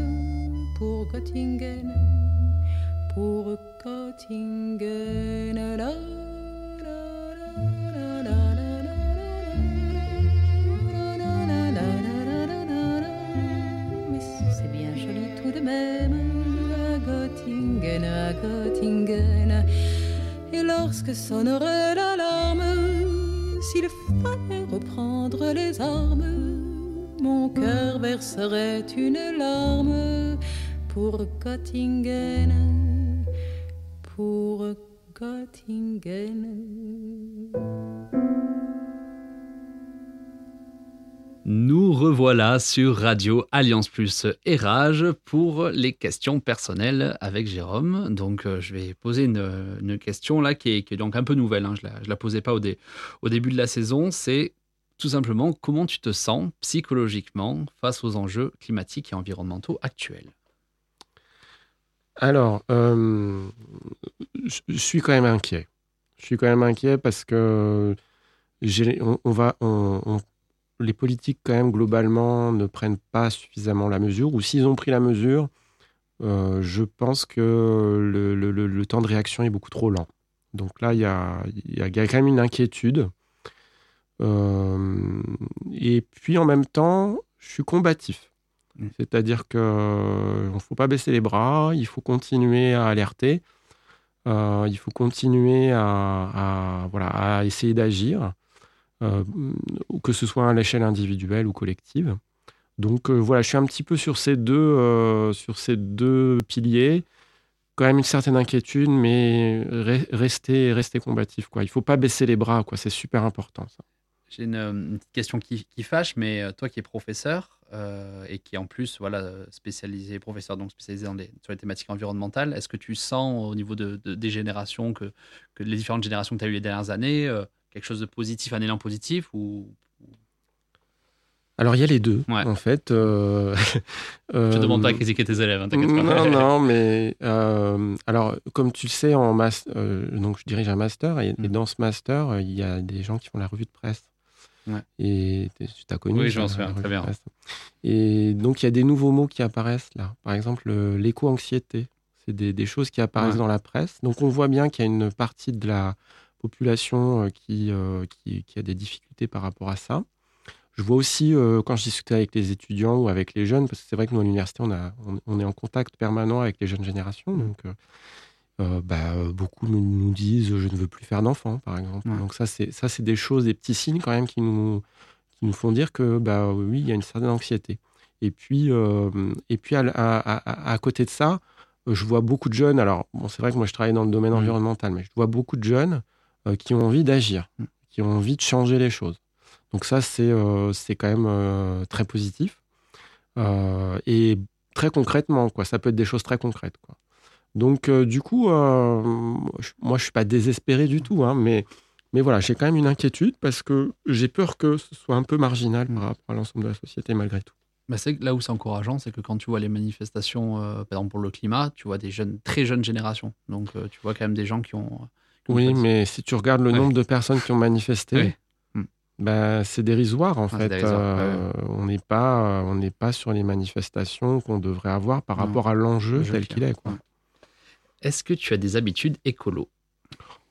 pour Göttingen, pour Göttingen. Mais c'est bien joli tout de même, à Göttingen, à Göttingen. Et lorsque sonnerait l'alarme, s'il fallait reprendre les armes, mon cœur verserait une larme pour Göttingen pour. Nous revoilà sur Radio Alliance Plus et Rage pour les questions personnelles avec Jérôme. Donc, euh, je vais poser une, question là qui est, donc un peu nouvelle. hein. Je la, je la posais pas au début de la saison. C'est tout simplement comment tu te sens psychologiquement face aux enjeux climatiques et environnementaux actuels. Alors, euh, je suis quand même inquiet. Je suis quand même inquiet parce que les politiques quand même globalement ne prennent pas suffisamment la mesure, ou s'ils ont pris la mesure, euh, je pense que le, temps de réaction est beaucoup trop lent. Donc là, il y a quand même une inquiétude. Euh, et puis en même temps, je suis combatif. Mm. C'est-à-dire qu'il ne faut pas baisser les bras, il faut continuer à alerter, euh, il faut continuer à, voilà, à essayer d'agir, euh, que ce soit à l'échelle individuelle ou collective. Donc euh, voilà, je suis un petit peu sur ces deux, euh, sur ces deux piliers. Quand même une certaine inquiétude, mais re- rester, rester combatif. Quoi. Il ne faut pas baisser les bras, c'est super important. Ça. J'ai une, euh, une petite question qui, qui fâche, mais euh, toi qui es professeur euh, et qui en plus voilà spécialisé professeur donc spécialisé dans les, sur les thématiques environnementales, est-ce que tu sens au niveau de, de- des générations que, que les différentes générations que tu as eues les dernières années euh, quelque chose de positif, un élan positif ou Alors il y a les deux, Ouais. en fait. euh, je te demande pas à critiquer tes élèves, hein. Non, non, mais euh, alors, comme tu le sais, en mas- euh, donc je dirige un master et, et Mm. dans ce master, il y a des gens qui font la revue de presse. Ouais. Et tu t'as connu Oui, je ça, m'en la souviens, très bien. Et donc, il y a des nouveaux mots qui apparaissent là. Par exemple, euh, l'éco-anxiété. C'est des, des choses qui apparaissent Ouais. dans la presse. Donc, on voit bien qu'il y a une partie de la population euh, qui, euh, qui, qui a des difficultés par rapport à ça. Je vois aussi, euh, quand je discute avec les étudiants ou avec les jeunes, parce que c'est vrai que nous, à l'université, on, a- on, on est en contact permanent avec les jeunes générations. Donc, euh, euh, bah, euh, beaucoup nous, disent je ne veux plus faire d'enfants, par exemple. Ouais. Donc, ça, c'est ça, c'est des choses, des petits signes quand même qui nous, qui nous font dire que, bah, oui, il y a une certaine anxiété. Et puis, euh, et puis à, à- à- à côté de ça, je vois beaucoup de jeunes. Alors, bon, c'est vrai que moi, je travaille dans le domaine Mhm. environnemental, mais je vois beaucoup de jeunes euh, qui ont envie d'agir, Mhm. qui ont envie de changer les choses. Donc ça, c'est c'est quand même très positif. Et très concrètement, quoi. Ça peut être des choses très concrètes, quoi. Donc, euh, du coup, euh, je- moi, je suis pas désespéré du tout, hein, mais, mais voilà, j'ai quand même une inquiétude parce que j'ai peur que ce soit un peu marginal par rapport à l'ensemble de la société, malgré tout. Bah, c'est là où c'est encourageant, c'est que quand tu vois les manifestations, euh, par exemple pour le climat, tu vois des jeunes, très jeunes générations. Donc tu vois quand même des gens qui ont. qui ont Oui, mais si tu regardes le Ouais. nombre de personnes qui ont manifesté, Oui. Mm. ben, c'est dérisoire en c'est fait. dérisoire, Euh, On n'est pas, on n'est pas sur les manifestations qu'on devrait avoir par Non. rapport à l'enjeu Le jeu tel qui- qu'il est. Quoi. Est-ce que tu as des habitudes écolo?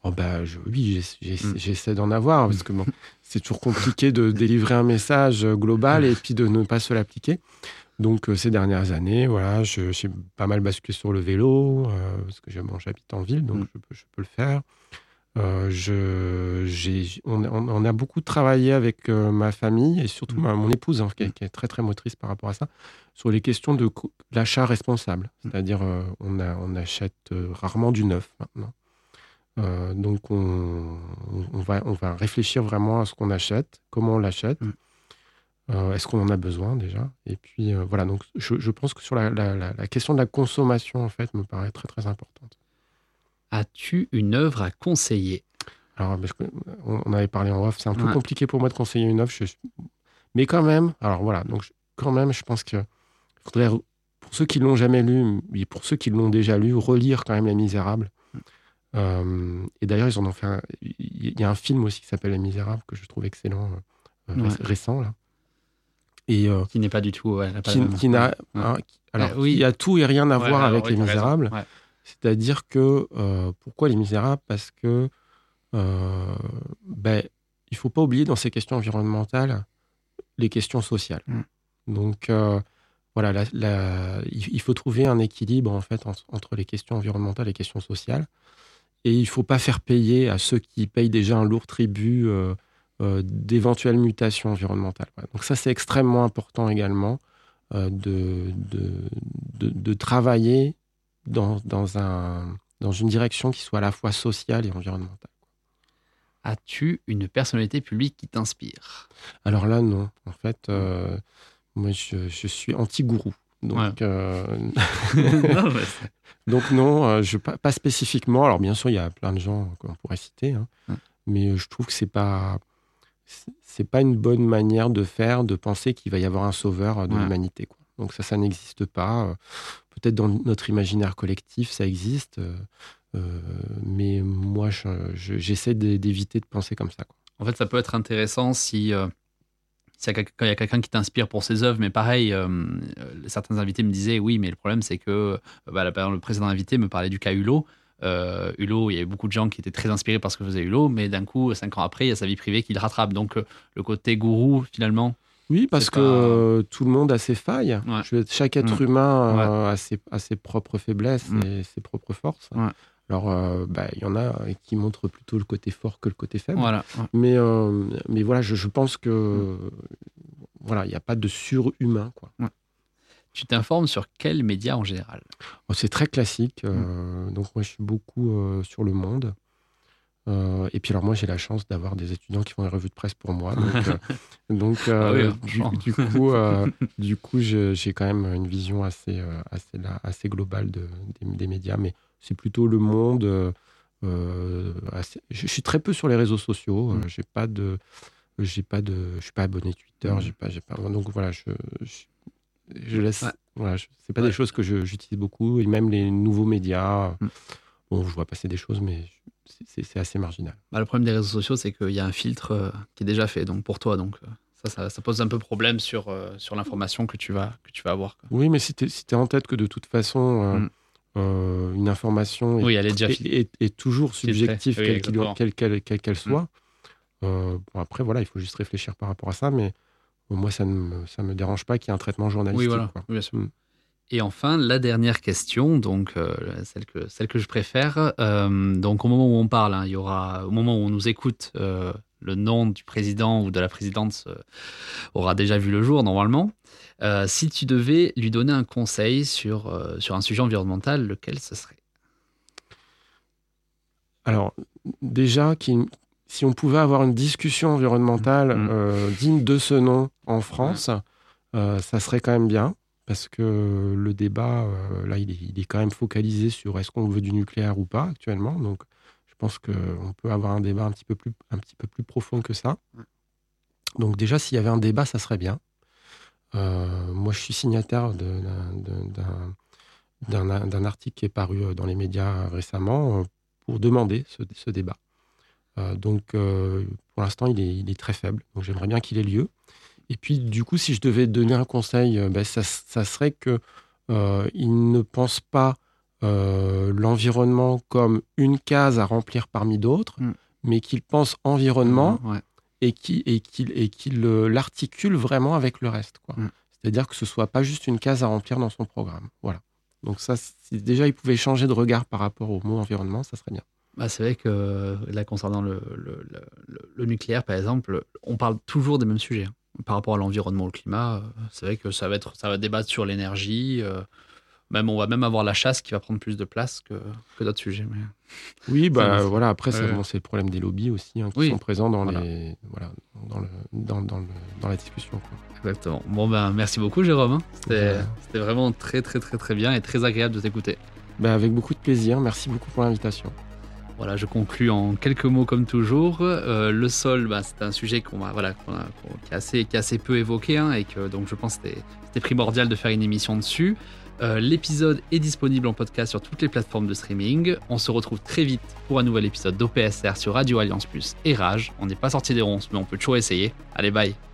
Oh bah, je- oui, Mm. j'essaie d'en avoir, parce que bon, c'est toujours compliqué de délivrer un message euh, global et puis de ne pas se l'appliquer. Donc, euh, ces dernières années, voilà, j'ai pas mal basculé sur le vélo, euh, parce que bon, j'habite en ville, donc Mm. je, peux, je peux le faire. Euh, je, j'ai- on, a beaucoup travaillé avec euh, ma famille et surtout Mm. ma- mon épouse, hein, qui, est, qui est très très motrice par rapport à ça, sur les questions de co- l'achat responsable. Mm. C'est-à-dire, euh, on, a, on achète euh, rarement du neuf maintenant. Donc, on, on va, on va réfléchir vraiment à ce qu'on achète, comment on l'achète, Mm. est-ce qu'on en a besoin déjà? Et puis, voilà, donc je, je pense que sur la, la- la- la question de la consommation, en fait, me paraît très très importante. As-tu une œuvre à conseiller? Alors, que, on, avait parlé en off, c'est un peu Ouais. compliqué pour moi de conseiller une œuvre. je- mais quand même, alors voilà, donc je- quand même, je pense que faudrait, pour ceux qui l'ont jamais lu, et pour ceux qui l'ont déjà lu, relire quand même Les Misérables. Euh, et d'ailleurs, ils en ont fait un, il y a un film aussi qui s'appelle Les Misérables que je trouve excellent, euh, Ouais. récent là. Et euh, Qui n'est pas du tout. ouais, qui, qui n'a, Ouais. alors, oui. qui a tout et rien à voir avec Les. Misérables. C'est-à-dire que euh, pourquoi Les Misérables? Parce que euh, ben, il faut pas oublier dans ces questions environnementales les questions sociales. Mm. Donc euh, voilà, la- la- il faut trouver un équilibre en fait en- entre les questions environnementales et les questions sociales. Et il faut pas faire payer à ceux qui payent déjà un lourd tribut euh, euh, d'éventuelles mutations environnementales. Donc ça, c'est extrêmement important également de, de, de, de travailler dans, dans, un, dans une direction qui soit à la fois sociale et environnementale. As-tu une personnalité publique qui t'inspire? Alors là, non. En fait, euh, moi, je, je suis anti-gourou. Donc, Ouais. euh, Non, donc euh, je, pas, pas spécifiquement. Alors bien sûr, il y a plein de gens qu'on pourrait citer, hein. Ouais. mais je trouve que c'est pas c'est- pas une bonne manière de faire, de penser qu'il va y avoir un sauveur de Ouais. l'humanité. quoi. Donc ça, ça n'existe pas. Peut-être dans notre imaginaire collectif, ça existe, euh, euh, mais moi, je- je- j'essaie d'éviter de penser comme ça. En fait, ça peut être intéressant si, euh, quand il y a quelqu'un qui t'inspire pour ses œuvres, mais pareil, certains invités me disaient oui, mais le problème c'est que bah, le précédent invité me parlait du cas Hulot. Hulot, il y avait beaucoup de gens qui étaient très inspirés par ce que faisait Hulot, mais d'un coup, cinq ans après, il y a sa vie privée qui le rattrape. Donc, le côté gourou, finalement, Oui, parce que euh, tout le monde a ses failles. Ouais. Chaque être Mm. humain a, ses, a ses propres faiblesses Mm. et ses propres forces. Ouais. Alors, euh, bah, il y en a qui montrent plutôt le côté fort que le côté faible. voilà. ouais. Mais, euh, mais voilà, je, je pense que voilà, il n'y a pas de surhumain. Quoi. Tu t'informes sur quels médias en général? Oh, C'est très classique. Mm. euh, donc, moi, je suis beaucoup sur le monde. Euh, et puis, alors, moi, j'ai la chance d'avoir des étudiants qui font les revues de presse pour moi. Donc, euh, donc Ah oui, euh, du, coup, du coup j'ai quand même une vision assez, assez, globale de, des, des médias. Mais c'est plutôt le monde. assez- je, suis très peu sur les réseaux sociaux. Mm. j'ai pas de. J'ai pas de, je suis pas abonné Twitter, Mm. j'ai pas, j'ai pas. Donc voilà, je, je, je laisse. Ouais. Voilà, c'est pas Ouais. des choses que j'utilise beaucoup et même les nouveaux médias. Mm. Bon, je vois passer des choses, mais c'est- assez marginal. Bah, Le problème des réseaux sociaux, c'est qu'il y a un filtre euh, qui est déjà fait donc pour toi. Donc, euh, ça, ça, ça pose un peu problème sur, euh, sur l'information que tu vas, que tu vas avoir. quoi. Oui, mais si tu es, en tête que de toute façon, euh, Mm. euh, une information est, Oui, elle est déjà est- filtrée. est- est toujours subjective, quelle quelle qu'elle soit. Bon, après, voilà, il faut juste réfléchir par rapport à ça, mais moi, ça ne me, ça me dérange pas qu'il y ait un traitement journalistique. Oui, voilà. quoi. Oui, bien sûr. Mm. Et enfin, la dernière question, donc euh, celle, que, celle que je préfère. euh, donc, au moment où on parle, hein, il y aura, au moment où on nous écoute, euh, le nom du président ou de la présidente aura déjà vu le jour normalement. Si tu devais lui donner un conseil sur, sur un sujet environnemental, lequel ce serait? Alors, déjà, si on pouvait avoir une discussion environnementale Mm. euh, digne de ce nom en France, ça serait quand même bien, parce que le débat, euh, là, il est, il est quand même focalisé sur est-ce qu'on veut du nucléaire ou pas actuellement. Donc, je pense qu'on peut avoir un débat un petit peu plus, un petit peu plus profond que ça. Donc, déjà, s'il y avait un débat, ça serait bien. Euh, moi, je suis signataire d'un- article qui est paru euh, dans les médias récemment pour demander ce, ce débat. Euh, donc, euh, pour l'instant, il est, il est très faible. Donc, j'aimerais bien qu'il ait lieu. Et puis, du coup, si je devais donner un conseil, euh, ben, ça, ça serait que euh, ne pense pas euh, l'environnement comme une case à remplir parmi d'autres, Mm. mais qu'il pense environnement Ouais. et qu'il et euh, l'articule vraiment avec le reste. quoi. Mm. C'est-à-dire que ce soit pas juste une case à remplir dans son programme. Voilà. Donc ça, si déjà il pouvait changer de regard par rapport au mot environnement, ça serait bien. Bah, c'est vrai que là, concernant le, le- le- le- le nucléaire, par exemple, on parle toujours des mêmes sujets. Par rapport à l'environnement, au climat, euh, c'est vrai que ça va, être, ça va débattre sur l'énergie. euh, même, on va même avoir la chasse qui va prendre plus de place que, que d'autres sujets. mais- Oui, bah voilà. Après, bon, c'est le problème des lobbies aussi hein, qui Oui. sont présents dans Voilà. les voilà dans le dans, dans le dans la discussion. quoi. Exactement. Bon, ben, merci beaucoup, Jérôme. hein. C'était Ouais. vraiment très, très, très, très bien et très agréable de t'écouter. Bah, avec beaucoup de plaisir. Merci beaucoup pour l'invitation. Voilà, je conclus en quelques mots comme toujours. Euh, le sol, bah, c'est un sujet qu'on voilà, qu'on a- qui, est assez, qui est peu évoqué hein, et que donc je pense que c'était c'était primordial de faire une émission dessus. Euh, L'épisode est disponible en podcast sur toutes les plateformes de streaming. On se retrouve très vite pour un nouvel épisode d'OPSR sur Radio Alliance Plus et Rage. On n'est pas sorti des ronces, mais on peut toujours essayer. Allez, bye